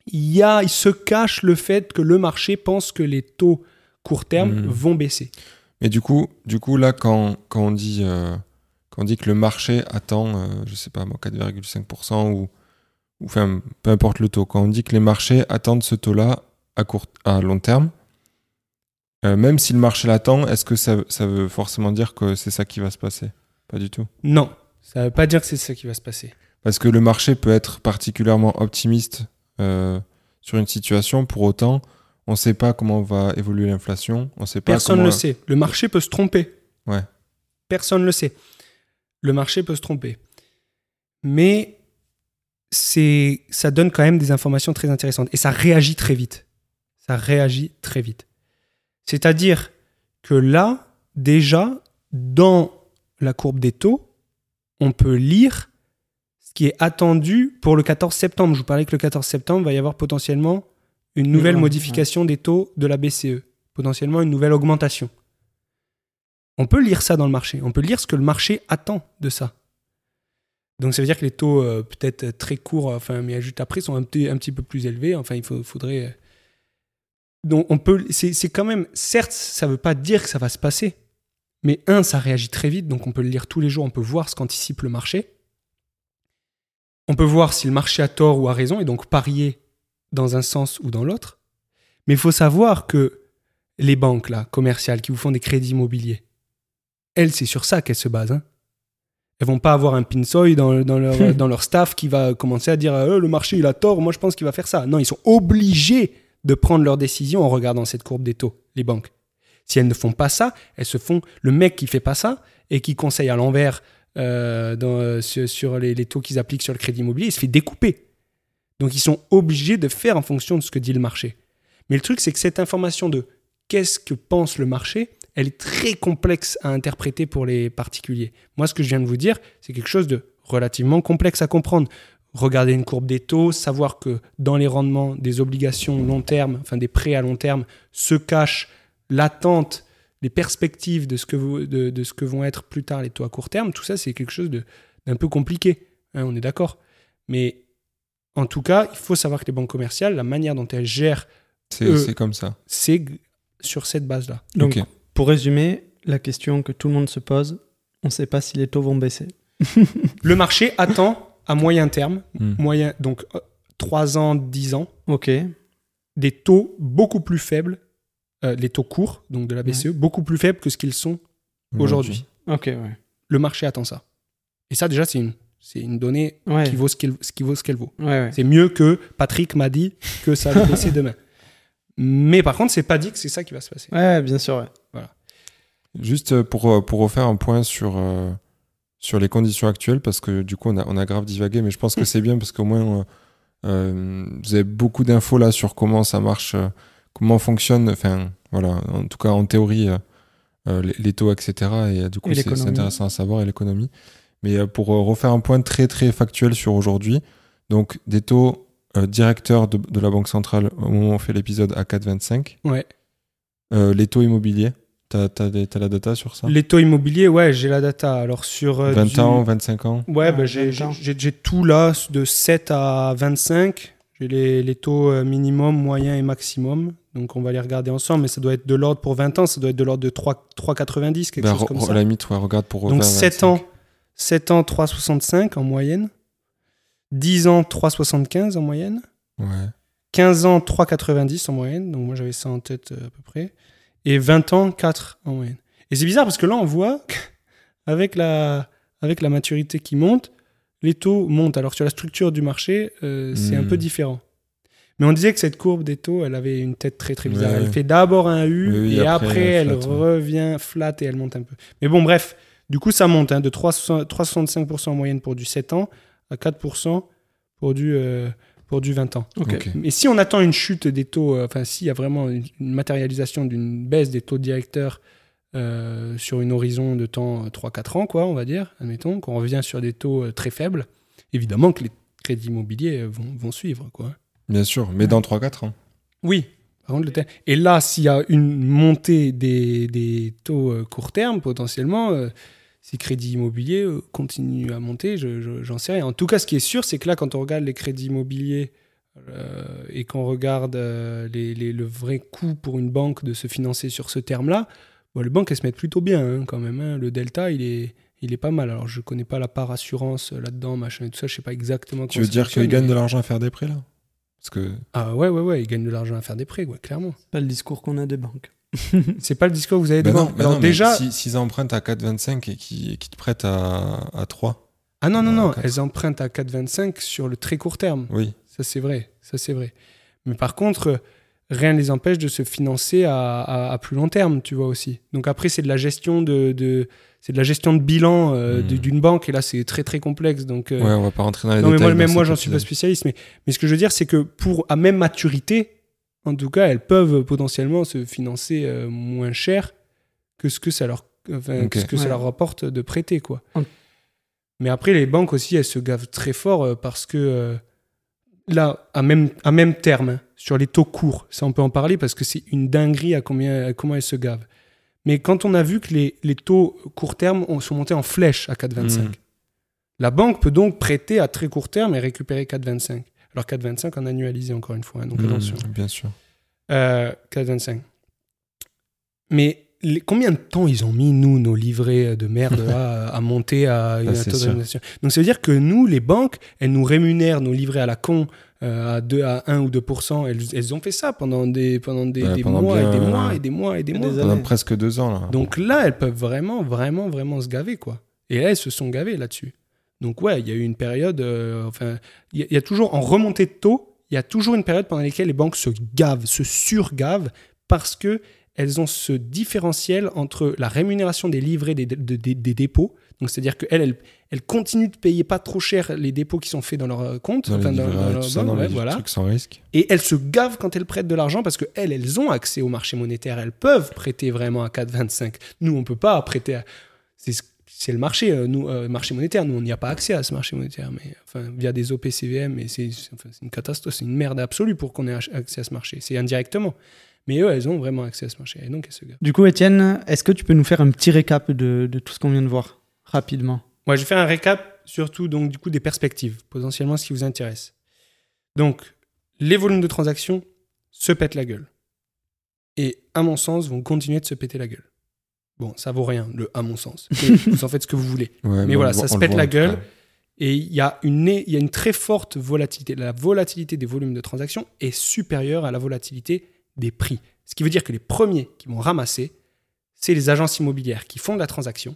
il, y a, il se cache le fait que le marché pense que les taux court terme
Mhm.
vont baisser.
Mais du coup, du coup là, quand, quand, on dit, euh, quand on dit que le marché attend, euh, je sais pas moi, 4,5% ou, ou enfin, peu importe le taux, quand on dit que les marchés attendent ce taux-là à, court, à long terme, euh, même si le marché l'attend, est-ce que ça, ça veut forcément dire que c'est ça qui va se passer? Pas du tout.
Non, ça ne veut pas dire que c'est ça qui va se passer.
Parce que le marché peut être particulièrement optimiste euh, sur une situation, pour autant, on ne sait pas comment va évoluer l'inflation, on sait pas
Personne ne le sait. Le marché peut se tromper.
Ouais.
Personne ne le sait. Le marché peut se tromper. Mais c'est, ça donne quand même des informations très intéressantes. Et ça réagit très vite. Ça réagit très vite. C'est-à-dire que là, déjà, dans la courbe des taux, on peut lire ce qui est attendu pour le 14 septembre. Je vous parlais que le 14 septembre, va y avoir potentiellement une nouvelle modification des taux de la BCE, potentiellement une nouvelle augmentation. On peut lire ça dans le marché, on peut lire ce que le marché attend de ça. Donc ça veut dire que les taux euh, peut-être très courts, enfin mais juste après, sont un petit, un petit peu plus élevés. Enfin, il faut- faudrait... Donc on peut... C'est c'est quand même... Certes, ça ne veut pas dire que ça va se passer. Mais un, ça réagit très vite, donc on peut le lire tous les jours, on peut voir ce qu'anticipe le marché. On peut voir si le marché a tort ou a raison, et donc parier dans un sens ou dans l'autre. Mais il faut savoir que les banques là, commerciales qui vous font des crédits immobiliers, elles, c'est sur ça qu'elles se basent. Hein. Elles vont pas avoir un pinsoy dans, dans leur, dans leur staff qui va commencer à dire Euh, le marché il a tort, moi je pense qu'il va faire ça. Non, ils sont obligés de prendre leurs décisions en regardant cette courbe des taux, les banques. Si elles ne font pas ça, elles se font. Le mec qui fait pas ça et qui conseille à l'envers euh, euh, sur, sur les, les taux qu'ils appliquent sur le crédit immobilier, il se fait découper. Donc ils sont obligés de faire en fonction de ce que dit le marché. Mais le truc, c'est que cette information de qu'est-ce que pense le marché, elle est très complexe à interpréter pour les particuliers. Moi, ce que je viens de vous dire, c'est quelque chose de relativement complexe à comprendre. Regarder une courbe des taux, savoir que dans les rendements des obligations long terme, enfin des prêts à long terme, se cache l'attente, les perspectives de ce, que vous- de, de ce que vont être plus tard les taux à court terme, tout ça, c'est quelque chose d'un peu compliqué. hein, on est d'accord. Mais en tout cas, il faut savoir que les banques commerciales, la manière dont elles gèrent,
C'est comme ça.
c'est sur cette base-là.
Donc, pour résumer, la question que tout le monde se pose, on ne sait pas si les taux vont baisser.
Le marché attend à moyen terme,
Hmm.
moyen, donc 3 ans, 10 ans,
Ok.
des taux beaucoup plus faibles, euh, les taux courts, donc de la BCE, beaucoup plus faibles que ce qu'ils sont aujourd'hui.
Ok, ouais.
Le marché attend ça. Et ça, déjà, c'est une, c'est une donnée
Ouais,
qui vaut ce qu'elle ce qui vaut. Ce qu'elle vaut.
ouais, ouais.
C'est mieux que Patrick m'a dit que ça allait baisser demain. Mais par contre, c'est pas dit que c'est ça qui va se passer.
Ouais, bien sûr, ouais.
Juste euh, pour, euh, pour refaire un point sur, euh, sur les conditions actuelles, parce que du coup, on a, on a grave divagué, mais je pense que c'est bien parce qu'au moins, euh, euh, vous avez beaucoup d'infos là sur comment ça marche, euh, comment fonctionne, enfin, voilà, en tout cas en théorie, euh, les, les taux, etc. Et du coup, c'est intéressant à savoir, et l'économie. Mais pour refaire un point très très factuel sur aujourd'hui, donc des taux directeurs de, de la Banque centrale au moment où on fait l'épisode à 4,25.
Ouais.
Les taux immobiliers, t'as as, la data sur ça?
Les taux immobiliers, ouais, j'ai la data. Alors sur euh,
20
du-
ans, 25 ans?
Ouais, bah, j'ai
20 ans.
j'ai- j'ai tout là, de 7 à 25. J'ai les, les taux euh, minimum, moyen et maximum. Donc on va les regarder ensemble, mais ça doit être de l'ordre pour 20 ans, ça doit être de l'ordre de 3 3,90, quelque
Ben,
chose comme
re-
ça.
à la limite, ouais, regarde pour
Donc
20,
7
25.
ans, 7 ans, 3,65 en moyenne. 10 ans, 3,75 en moyenne.
Ouais.
15 ans, 3,90 en moyenne. Donc moi j'avais ça en tête euh, à peu près. Et 20 ans, 4 en moyenne. Et c'est bizarre parce que là on voit avec la, avec la maturité qui monte, les taux montent. Alors sur la structure du marché, euh, c'est un
Hmm.
peu différent. Mais on disait que cette courbe des taux, elle avait une tête très très bizarre.
Ouais,
Elle fait d'abord un U
Oui,
et
après,
après,
elle
elle
flatte, ouais.
revient flat et elle monte un peu. Mais bon, bref, du coup ça monte hein, de 3,60 3,65% en moyenne pour du 7 ans à 4% pour du, euh, pour du 20 ans. Mais si on attend une chute des taux, euh, enfin s'il y a vraiment une, une matérialisation d'une baisse des taux directeurs euh, sur une horizon de temps euh, 3-4 ans, quoi, on va dire, admettons, qu'on revient sur des taux euh, très faibles, évidemment que les crédits immobiliers euh, vont, vont suivre, quoi.
Bien sûr, mais dans 3-4 ans.
Oui. Et là, s'il y a une montée des, des taux euh, court terme, potentiellement, euh, ces crédits immobiliers euh, continuent à monter, je- je- j'en sais rien. En tout cas, ce qui est sûr, c'est que là, quand on regarde les crédits immobiliers euh, et qu'on regarde euh, les- les- le vrai coût pour une banque de se financer sur ce terme-là, bon, les banques, elles se mettent plutôt bien hein, quand même. hein. Le delta, il est, il est pas mal. Alors, je connais pas la part assurance euh, là-dedans, machin et tout ça, je sais pas exactement
Tu veux
ça
dire qu'ils gagnent
mais-
de l'argent à faire des prêts là? Parce que
Ah ouais, ouais, ouais, ils gagnent de l'argent à faire des prêts, ouais, clairement.
C'est pas le discours qu'on a des banques.
C'est pas le discours que vous avez
Ben
devant.
non, ben
Alors
non, mais
déjà,
si- s'ils empruntent à 4,25 et qu'ils qu'ils te prêtent à, à 3,
ah non non non, elles empruntent à 4,25 sur le très court terme.
oui.
Ça c'est vrai, ça c'est vrai. Mais par contre, rien ne les empêche de se financer à, à- à plus long terme, tu vois aussi. Donc après, c'est de la gestion de, de- c'est de la gestion de bilan euh,
Hmm.
d'une banque et là c'est très très complexe. Donc euh,
Ouais, on va pas rentrer dans les
non mais
détails.
moi même moi j'en suis pas spécialiste, mais mais ce que je veux dire c'est que pour à même maturité, en tout cas, elles peuvent potentiellement se financer euh, moins cher que ce que ça leur enfin, que ce que ça leur rapporte de prêter quoi. Mais après, les banques aussi, elles se gavent très fort euh, parce que euh, là, à même, à même terme, hein, sur les taux courts, ça on peut en parler parce que c'est une dinguerie à, combien, à comment elles se gavent. Mais quand on a vu que les, les taux court terme ont- sont montés en flèche à 4,25,
Mhm.
la banque peut donc prêter à très court terme et récupérer 4,25. Alors 4,25 en annualisé, encore une fois, hein, donc
Mmh,
attention.
bien sûr.
Euh, 4,25. Mais les- combien de temps ils ont mis, nous, nos livrets de merde, là, à monter à une
Ah, sûr.
autorisation? Donc ça veut dire que nous, les banques, elles nous rémunèrent nos livrets à la con euh, à, 2, à 1 ou 2%. Elles, elles ont fait ça pendant des, pendant des,
Ouais,
des
pendant
mois et des mois et des mois et des
des
mois.
années.
Pendant presque deux ans, là.
Donc là, elles peuvent vraiment, vraiment, vraiment se gaver, quoi. Et là, elles se sont gavées là-dessus. Donc ouais, il y a eu une période, euh, enfin, il y, a- il y a toujours, en remontée de taux, il y a toujours une période pendant laquelle les banques se gavent, se surgavent, parce que elles ont ce différentiel entre la rémunération des livrets des, de- des- des dépôts, donc c'est-à-dire qu'elles, elles, elles continuent de payer pas trop cher les dépôts qui sont faits dans leur euh, compte,
Dans les
enfin, dans- leur
ça,
banque,
dans
ouais,
les
voilà.
trucs sans risque.
Et elles se gavent quand elles prêtent de l'argent parce qu'elles, elles ont accès au marché monétaire. Elles peuvent prêter vraiment à 4,25. Nous, on ne peut pas prêter à... C'est, ce- c'est le marché, euh, nous, euh, marché monétaire. Nous, on n'y a pas accès à ce marché monétaire. Mais, enfin, via des OPCVM, mais c'est, enfin, une catastrophe, c'est une merde absolue pour qu'on ait accès à ce marché. C'est indirectement. Mais eux, elles ont vraiment accès à ce marché. Et donc, elles se gavent.
Du coup, Étienne, est-ce que tu peux nous faire un petit récap de, de tout ce qu'on vient de voir rapidement?
Moi, je vais faire un récap, surtout donc du coup des perspectives, potentiellement ce qui vous intéresse. Donc, les volumes de transactions se pètent la gueule. Et, à mon sens, vont continuer de se péter la gueule. Bon, ça vaut rien, le à mon sens. Vous en faites ce que vous voulez.
Ouais,
Mais
on
voilà, ça se pète
voit,
la gueule. Et il y, a une, y a une très forte volatilité. La volatilité des volumes de transactions est supérieure à la volatilité des prix. Ce qui veut dire que les premiers qui vont ramasser, c'est les agences immobilières qui font de la transaction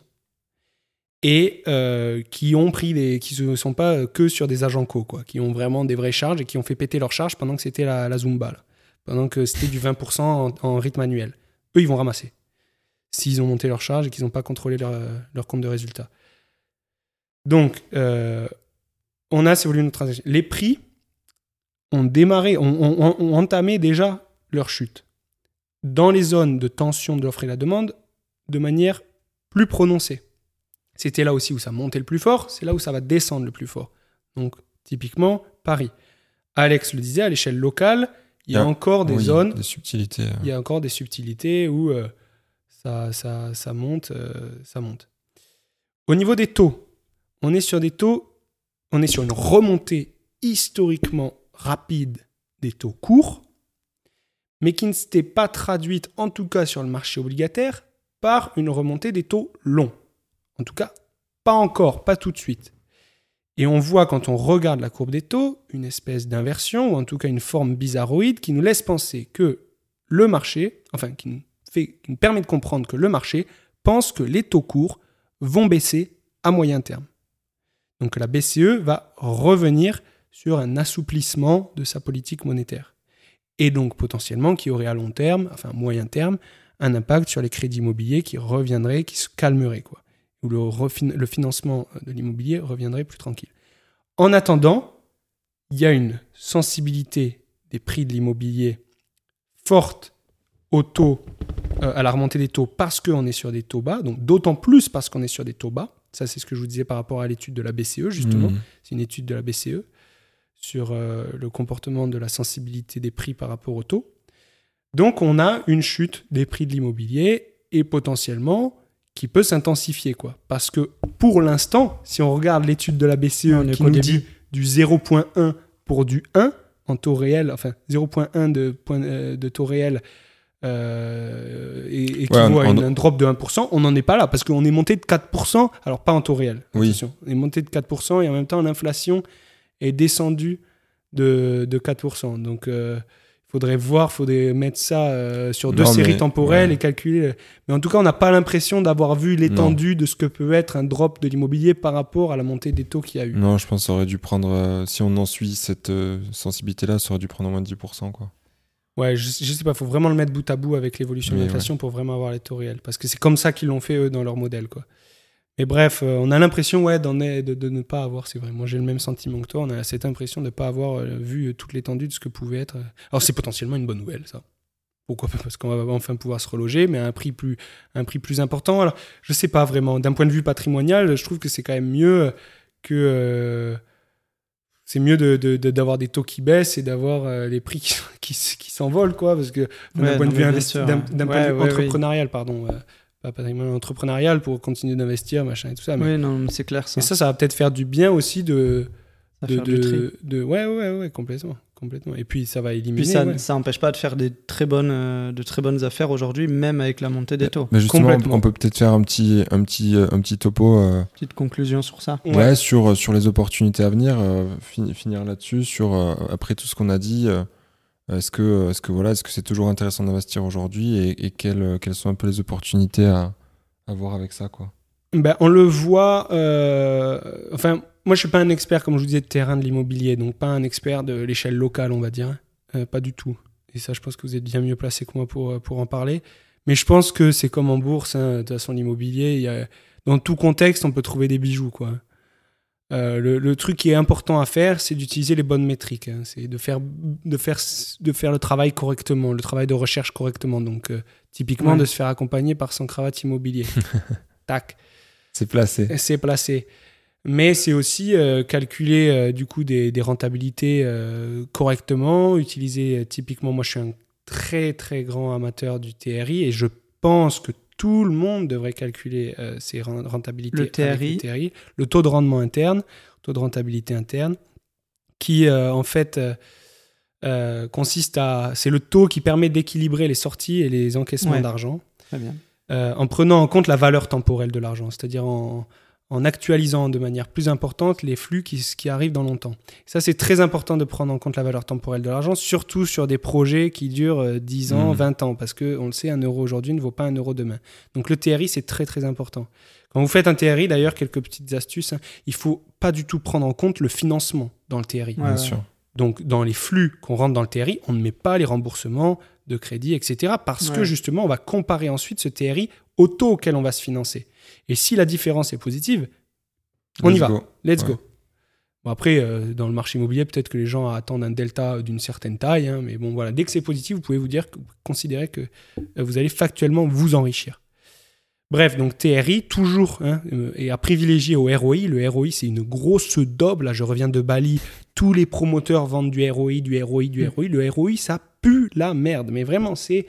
et euh, qui ont pris des, qui ne sont pas que sur des agents co, quoi, qui ont vraiment des vraies charges et qui ont fait péter leurs charges pendant que c'était la, la Zumba, là. pendant que c'était du 20% en, en rythme annuel. Eux, ils vont ramasser. S'ils ont monté leurs charges et qu'ils n'ont pas contrôlé leur, leur compte de résultat. Donc, euh, on a ces volumes de transactions. Les prix ont démarré, ont, ont- ont entamé déjà leur chute. Dans les zones de tension de l'offre et la demande, de manière plus prononcée. C'était là aussi où ça montait le plus fort, c'est là où ça va descendre le plus fort. Donc, typiquement, Paris. Alex le disait, à l'échelle locale, il y a
Ah,
encore des
Oui,
zones
Des subtilités. euh.
il y a encore des subtilités où euh, ça, ça, ça monte, euh, ça monte. Au niveau des taux, on est sur des taux, on est sur une remontée historiquement rapide des taux courts, mais qui ne s'était pas traduite, en tout cas sur le marché obligataire, par une remontée des taux longs. En tout cas, pas encore, pas tout de suite. Et on voit quand on regarde la courbe des taux une espèce d'inversion, ou en tout cas une forme bizarroïde qui nous laisse penser que le marché, enfin qui qui nous permet de comprendre que le marché pense que les taux courts vont baisser à moyen terme. Donc la BCE va revenir sur un assouplissement de sa politique monétaire. Et donc potentiellement qui aurait à long terme, enfin moyen terme, un impact sur les crédits immobiliers qui reviendrait, qui se calmerait, quoi. Le, le financement de l'immobilier reviendrait plus tranquille. En attendant, il y a une sensibilité des prix de l'immobilier forte au taux, euh, à la remontée des taux parce qu'on est sur des taux bas, donc d'autant plus parce qu'on est sur des taux bas. Ça, c'est ce que je vous disais par rapport à l'étude de la BCE, justement.
Mhm.
C'est une étude de la BCE sur euh, le comportement de la sensibilité des prix par rapport au taux. Donc, on a une chute des prix de l'immobilier et potentiellement qui peut s'intensifier, quoi. Parce que pour l'instant, si on regarde l'étude de la BCE
On est
qui nous
début.
dit du 0.1 pour du 1 en taux réel, enfin 0.1 de, point- euh, de taux réel euh, et, à une-
on-
un drop de 1%, on n'en est pas là parce qu'on est monté de 4%, alors pas en taux réel,
Oui.
on est monté de 4% et en même temps l'inflation est descendue de, de 4%. Donc il faudrait voir, faudrait mettre ça euh, sur deux
Non,
séries
mais-
temporelles
ouais.
et calculer. Mais en tout cas, on n'a pas l'impression d'avoir vu l'étendue de ce que peut être un drop de l'immobilier par rapport à la montée des taux qu'il y a eu.
Non, je pense que ça aurait dû prendre. euh, si on en suit cette euh, sensibilité-là, ça aurait dû prendre au moins 10%. Quoi.
Ouais, je, je sais pas, faut vraiment le mettre bout à bout avec l'évolution de l'inflation pour vraiment avoir les taux réels. Parce que c'est comme ça qu'ils l'ont fait, eux, dans leur modèle, quoi. Mais bref, euh, on a l'impression, ouais, d'en de, de ne pas avoir, c'est vrai. Moi, j'ai le même sentiment que toi. On a cette impression de ne pas avoir euh, vu euh, toute l'étendue de ce que pouvait être. Alors, c'est potentiellement une bonne nouvelle, ça. Pourquoi pas Parce qu'on va enfin pouvoir se reloger, mais à un prix plus, un prix plus important. Alors, je sais pas vraiment. D'un point de vue patrimonial, je trouve que c'est quand même mieux que. euh, c'est mieux d'avoir de, de- d'avoir des taux qui baissent et d'avoir euh, les prix qui, qui, s'envolent, quoi. Parce que d'un
Ouais,
point de vue, d'un
ouais. Ouais,
entrepreneurial, pardon. euh, pas patrimonial, entrepreneurial pour continuer d'investir, machin et tout ça. Mais,
Oui, non, c'est clair ça.
mais ça, ça va peut-être faire du bien aussi de.
Du tri.
de, de- ouais, ouais, ouais, complètement. Complètement. Et puis, ça va éliminer.
Puis ça,
ouais.
ça empêche pas de faire des très bonnes, euh, de très bonnes affaires aujourd'hui, même avec la montée des taux.
Mais justement, on, peut peut-être faire un petit, un petit, euh, un petit topo euh,
Petite conclusion sur ça.
Ouais.
ouais. sur, sur les opportunités à venir, euh, fin- finir là-dessus, sur euh, après tout ce qu'on a dit. euh, est-ce que, est-ce que voilà, est-ce que c'est toujours intéressant d'investir aujourd'hui et, et quelles, quelles sont un peu les opportunités à, à voir avec ça, quoi.
Ben, on le voit. euh, enfin, moi, je suis pas un expert, comme je vous disais, de terrain de l'immobilier, donc pas un expert de l'échelle locale, on va dire. Euh, pas du tout. Et ça, je pense que vous êtes bien mieux placé que moi pour, euh, pour en parler. Mais je pense que c'est comme en bourse, hein, de toute façon, l'immobilier, il y a- dans tout contexte, on peut trouver des bijoux, quoi. Euh, le, le truc qui est important à faire, c'est d'utiliser les bonnes métriques. hein. C'est de faire, de, faire, de faire le travail correctement, le travail de recherche correctement. Donc, euh, typiquement,
Ouais.
de se faire accompagner par son cravate immobilier. Tac
C'est placé.
c'est placé. Mais c'est aussi euh, calculer euh, du coup des, des rentabilités euh, correctement, utiliser euh, typiquement, moi je suis un très très grand amateur du TRI et je pense que tout le monde devrait calculer euh, ses ren- rentabilités.
Le
avec
TRI.
le TRI, le taux de rendement interne, taux de rentabilité interne, qui euh, en fait euh, euh, consiste à, c'est le taux qui permet d'équilibrer les sorties et les encaissements
Ouais.
d'argent
Très bien.
Euh, en prenant en compte la valeur temporelle de l'argent, c'est-à-dire en, en actualisant de manière plus importante les flux qui, qui arrivent dans longtemps. Ça, c'est très important de prendre en compte la valeur temporelle de l'argent, surtout sur des projets qui durent euh, 10 ans,
Mhm.
20 ans, parce que on le sait, un euro aujourd'hui ne vaut pas un euro demain. Donc le TRI, c'est très très important. Quand vous faites un TRI, d'ailleurs, quelques petites astuces, hein, il faut pas du tout prendre en compte le financement dans le TRI.
Ouais,
bien sûr.
Donc, dans les flux qu'on rentre dans le TRI, on ne met pas les remboursements de crédit, etc. Parce que justement, on va comparer ensuite ce TRI au taux auquel on va se financer. Et si la différence est positive, on y
Let's
va.
go.
Let's
Ouais.
go. Bon, après, euh, dans le marché immobilier, peut-être que les gens attendent un delta d'une certaine taille. hein, mais bon, voilà, dès que c'est positif, vous pouvez vous dire, que- considérer que euh, vous allez factuellement vous enrichir. Bref, donc TRI, toujours, hein, euh, et à privilégier au ROI. Le ROI, c'est une grosse daube. Là, je reviens de Bali. Tous les promoteurs vendent du ROI, du ROI, du. ROI. Le ROI, ça pue la merde. Mais vraiment, c'est.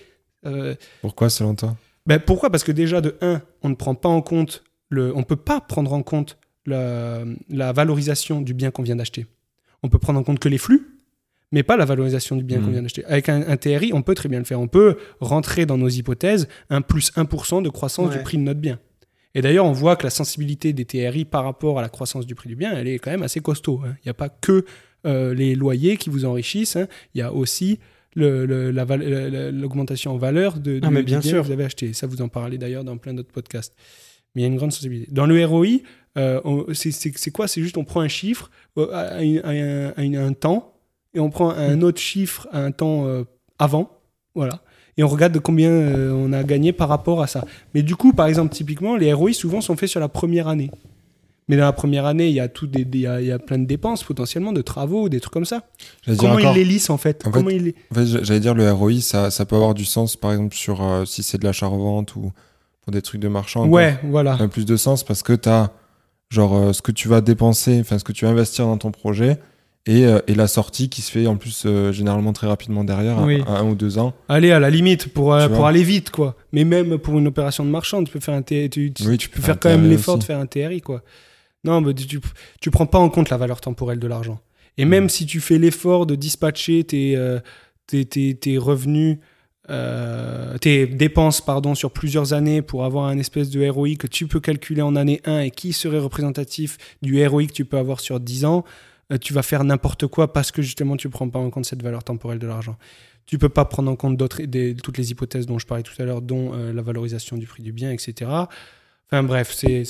euh,
Pourquoi, selon toi?
ben, pourquoi? Parce que déjà, de 1, on ne prend pas en compte. Le, on ne peut pas prendre en compte la, la valorisation du bien qu'on vient d'acheter. On peut prendre en compte que les flux, mais pas la valorisation du bien qu'on vient d'acheter. Avec un, un TRI, on peut très bien le faire. On peut rentrer dans nos hypothèses un plus 1% de croissance
Ouais.
du prix de notre bien. Et d'ailleurs, on voit que la sensibilité des TRI par rapport à la croissance du prix du bien, elle est quand même assez costaud. hein. Il n'y a pas que euh, les loyers qui vous enrichissent, hein. il y a aussi la l'augmentation en valeur de,
Ah,
du-
mais
du
bien sûr.
que vous avez acheté. Ça, vous en parlez d'ailleurs dans plein d'autres podcasts. Mais il y a une grande sensibilité. Dans le ROI, euh, c'est- quoi? C'est juste on prend un chiffre euh, à, à un, à une- à un temps et on prend un
Hmm.
autre chiffre à un temps euh, avant. Voilà. Et on regarde de combien euh, on a gagné par rapport à ça. Mais du coup, par exemple, typiquement, les ROI souvent sont faits sur la première année. Mais dans la première année, il y a, tout des, il y a, il y a plein de dépenses potentiellement, de travaux, des trucs comme ça. Comment
encore-
ils les lissent en fait,
En
les-
fait, j'allais dire le ROI, ça, ça peut avoir du sens, par exemple, sur euh, si c'est de l'achat-revente ou pour des trucs de marchand.
Ouais, voilà.
Ça a plus de sens parce que tu as genre euh, ce que tu vas dépenser, enfin ce que tu vas investir dans ton projet et, euh, et la sortie qui se fait en plus euh, généralement très rapidement derrière, à-
Oui.
à, un ou deux ans.
Allez, à la limite, pour, euh, pour aller vite, quoi. Mais même pour une opération de marchand, tu peux faire un tu, tu-
Oui,
tu peux faire quand même l'effort de faire un TRI, quoi. Non, mais tu, tu, prends pas en compte la valeur temporelle de l'argent. Et même si tu fais l'effort de dispatcher tes, euh, tes, tes- tes revenus, euh, tes dépenses, pardon, sur plusieurs années pour avoir un espèce de ROI que tu peux calculer en année 1 et qui serait représentatif du ROI que tu peux avoir sur 10 ans, euh, tu vas faire n'importe quoi parce que justement tu prends pas en compte cette valeur temporelle de l'argent. Tu peux pas prendre en compte d'autres, des- toutes les hypothèses dont je parlais tout à l'heure, dont la valorisation du prix du bien, etc. Enfin bref, c'est,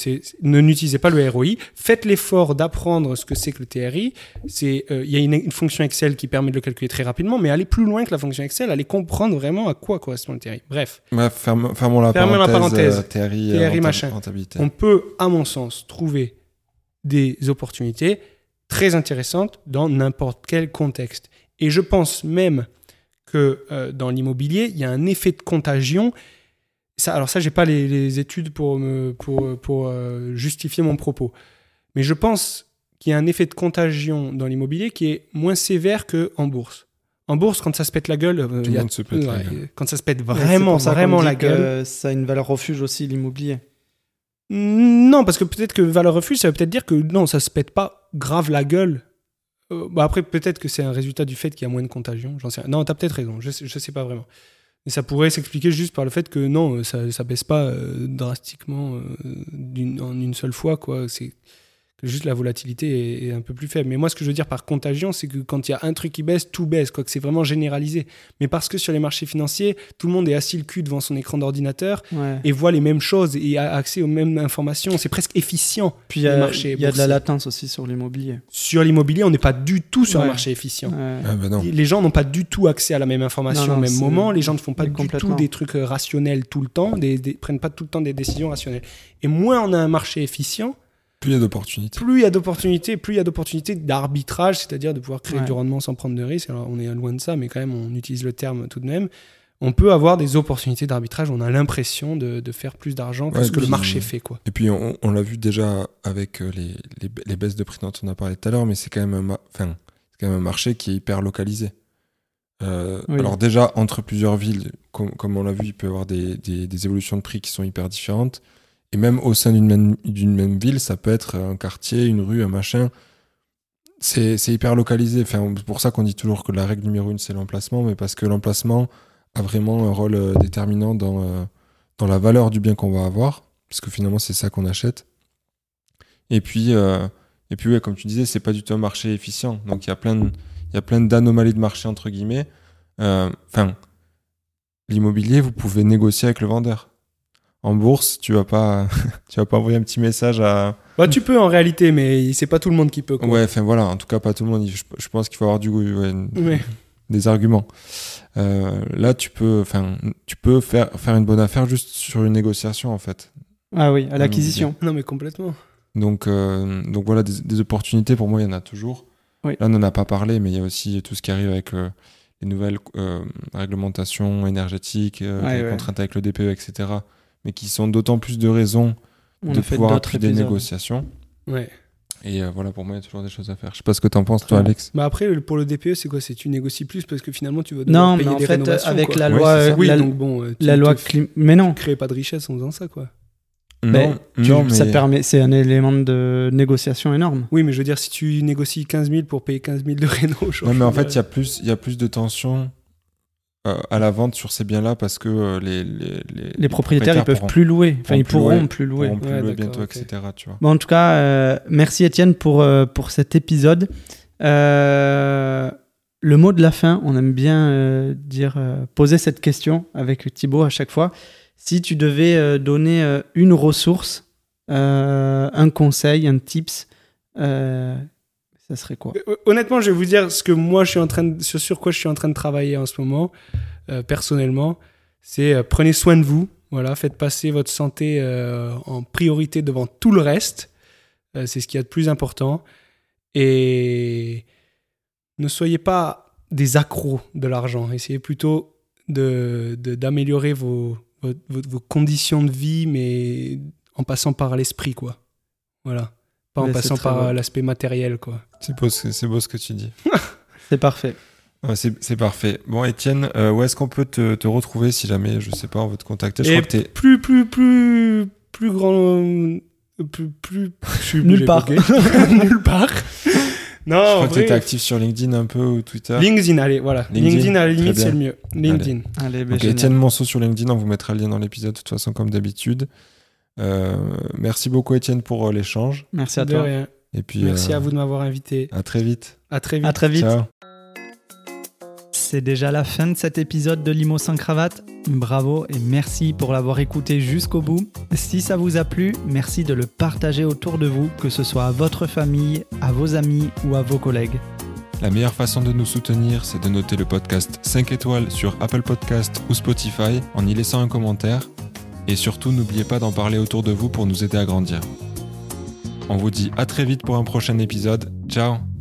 ne n'utilisez pas le ROI. Faites l'effort d'apprendre ce que c'est que le TRI. Euh, il y a une, une fonction Excel qui permet de le calculer très rapidement, mais allez plus loin que la fonction Excel, allez comprendre vraiment à quoi correspond le TRI. Bref,
ferme- fermons la
Fermons la
parenthèse. euh, TRI, euh,
TRI, machin. on peut, à mon sens, trouver des opportunités très intéressantes dans n'importe quel contexte. Et je pense même que euh, dans l'immobilier, il y a un effet de contagion. Ça, alors ça, j'ai pas les, les études pour, me, pour, pour euh, justifier mon propos. Mais je pense qu'il y a un effet de contagion dans l'immobilier qui est moins sévère qu'en bourse. En bourse, quand ça se pète la gueule, euh, y
le
a-
monde se pète la gueule.
quand ça se pète vraiment,
ça
vraiment la gueule.
Ça a une valeur refuge aussi, l'immobilier.
Non, parce que peut-être que valeur refuge, ça veut peut-être dire que non, ça se pète pas grave la gueule. Euh, bah après, peut-être que c'est un résultat du fait qu'il y a moins de contagion. J'en sais rien. Non, t'as peut-être raison. Je sais, je sais pas vraiment. Mais ça pourrait s'expliquer juste par le fait que non, euh, ça, ça baisse pas euh, drastiquement euh, d'une- en une seule fois. quoi. C'est juste la volatilité est, est un peu plus faible. Mais moi, ce que je veux dire par contagion, c'est que quand il y a un truc qui baisse, tout baisse. Quoi, que c'est vraiment généralisé. Mais parce que sur les marchés financiers, tout le monde est assis le cul devant son écran d'ordinateur
Ouais.
et voit les mêmes choses et a accès aux mêmes informations. C'est presque efficient.
Puis il y a,
les marchés
il y a de la latence aussi sur l'immobilier.
Sur l'immobilier, on n'est pas du tout sur
Ouais.
un marché efficient.
Ouais.
Ah bah non.
Les gens n'ont pas du tout accès à la même information
Non, non,
au même moment. Les gens ne font pas du tout des trucs rationnels tout le temps, des, des- prennent pas tout le temps des décisions rationnelles. Et moins on a un marché efficient,
Plus il y a d'opportunités.
plus il y a d'opportunités, plus il y a d'opportunités d'arbitrage, c'est-à-dire de pouvoir créer
Ouais.
du rendement sans prendre de risques. Alors on est loin de ça, mais quand même on utilise le terme tout de même. On peut avoir des opportunités d'arbitrage. On a l'impression de, de faire plus d'argent que
Ouais,
ce que le marché fait, quoi.
Et puis on, on l'a vu déjà avec euh, les, les, les baisses de prix dont on a parlé tout à l'heure, mais c'est quand même un, ma- enfin, c'est quand même un marché qui est hyper localisé. Euh,
Oui.
Alors déjà, entre plusieurs villes, com- comme on l'a vu, il peut y avoir des, des- des évolutions de prix qui sont hyper différentes. Et même au sein d'une même, même ville, ça peut être un quartier, une rue, un machin. C'est hyper localisé. Enfin, c'est pour ça qu'on dit toujours que la règle numéro une, c'est l'emplacement, mais parce que l'emplacement a vraiment un rôle euh, déterminant dans, euh, dans la valeur du bien qu'on va avoir, parce que finalement, c'est ça qu'on achète. Et puis, euh, et puis ouais, comme tu disais, c'est pas du tout un marché efficient. Donc, il y a plein de- il y a plein d'anomalies de marché, entre guillemets. Euh, Enfin, l'immobilier, vous pouvez négocier avec le vendeur. En bourse, tu vas pas, tu vas pas envoyer un petit message à.
Bah, tu peux en réalité, mais c'est pas tout le monde qui peut. Quoi.
Ouais, enfin voilà, en tout cas, pas tout le monde. Je, je pense qu'il faut avoir du goût, ouais, une-
Ouais.
des arguments. Euh, là, tu peux, enfin, tu peux faire, faire une bonne affaire juste sur une négociation, en fait.
Ah oui, à l'acquisition.
Non, mais complètement.
Donc, euh, donc voilà, des, des opportunités, pour moi, il y en a toujours.
Oui.
Là, on n'en a pas parlé, mais il y a aussi tout ce qui arrive avec euh, les nouvelles réglementations énergétiques,
Ouais,
les contraintes avec le DPE, etc. Mais qui sont d'autant plus de raisons
On
de pouvoir appuyer des négociations.
Ouais.
Et euh, voilà, pour moi, il y a toujours des choses à faire. Je sais pas ce que t'en penses, toi. Alex.
Bah après, pour le DPE, c'est quoi? C'est tu négocies plus parce que finalement, tu vas devoir
Non, mais en
des
fait, avec
quoi.
la loi.
Oui,
la,
donc bon, euh, tu
la loi clim- Mais non,
tu crées pas de richesse en faisant ça, quoi.
mais
Non,
tu-
non, mais
ça permet, c'est un élément de négociation énorme.
Oui, mais je veux dire, si tu négocies 15 000 pour payer 15 000 de réno, je
Ouais, mais en fait, il y
a...
a plus, il y a plus de tension euh, à la vente sur ces biens-là parce que euh, les, les,
Les propriétaires, ils peuvent
pourront-
plus louer. Enfin, ils pourront
louer.
plus louer.
pourront plus
Ouais,
louer bientôt, etc. Tu vois.
Bon, en tout cas, euh, merci Étienne pour, pour cet épisode. Le mot de la fin, on aime bien dire, poser cette question avec Thibaut à chaque fois. Si tu devais donner une ressource, un conseil, un tips, ça serait quoi
Euh, Honnêtement, je vais vous dire ce que moi, je suis en train de... sur quoi je suis en train de travailler en ce moment, euh, personnellement. C'est euh, prenez soin de vous. Voilà, faites passer votre santé en priorité devant tout le reste. C'est ce qu'il y a de plus important. Et ne soyez pas des accros de l'argent. Essayez plutôt de, de- d'améliorer vos, vos- vos conditions de vie, mais en passant par l'esprit, quoi. Voilà. Pas en
Mais
passant par
beau.
euh, l'aspect matériel, quoi.
C'est beau, ce- c'est beau ce que tu dis.
C'est parfait.
Ouais, c'est c'est parfait. Bon, Étienne, euh, où est-ce qu'on peut te, te retrouver si jamais, je sais pas, on veut te contacter? Je
Et
crois que t'es.
plus, plus, plus, plus grand. euh, Plus, plus. je suis-
Nulle part.
Nulle part. Non,
Je crois que
vrai,
t'étais actif sur LinkedIn un peu ou Twitter.
LinkedIn, allez, voilà.
LinkedIn,
LinkedIn, à la limite, c'est le mieux. LinkedIn.
Allez, ben,
Donc,
génial.
Étienne Monceau sur LinkedIn, on vous mettra le lien dans l'épisode, de toute façon, comme d'habitude. Euh, merci beaucoup, Étienne, pour euh, l'échange.
Merci à
De
toi.
rien.
Et puis,
Merci
euh,
à vous de m'avoir invité.
À très vite.
À très vite.
À très vite.
Ciao.
C'est déjà la fin de cet épisode de Limo sans cravate. Bravo et merci pour l'avoir écouté jusqu'au bout. Si ça vous a plu, merci de le partager autour de vous, que ce soit à votre famille, à vos amis ou à vos collègues.
La meilleure façon de nous soutenir, c'est de noter le podcast 5 étoiles sur Apple Podcast ou Spotify en y laissant un commentaire. Et surtout, n'oubliez pas d'en parler autour de vous pour nous aider à grandir. On vous dit à très vite pour un prochain épisode. Ciao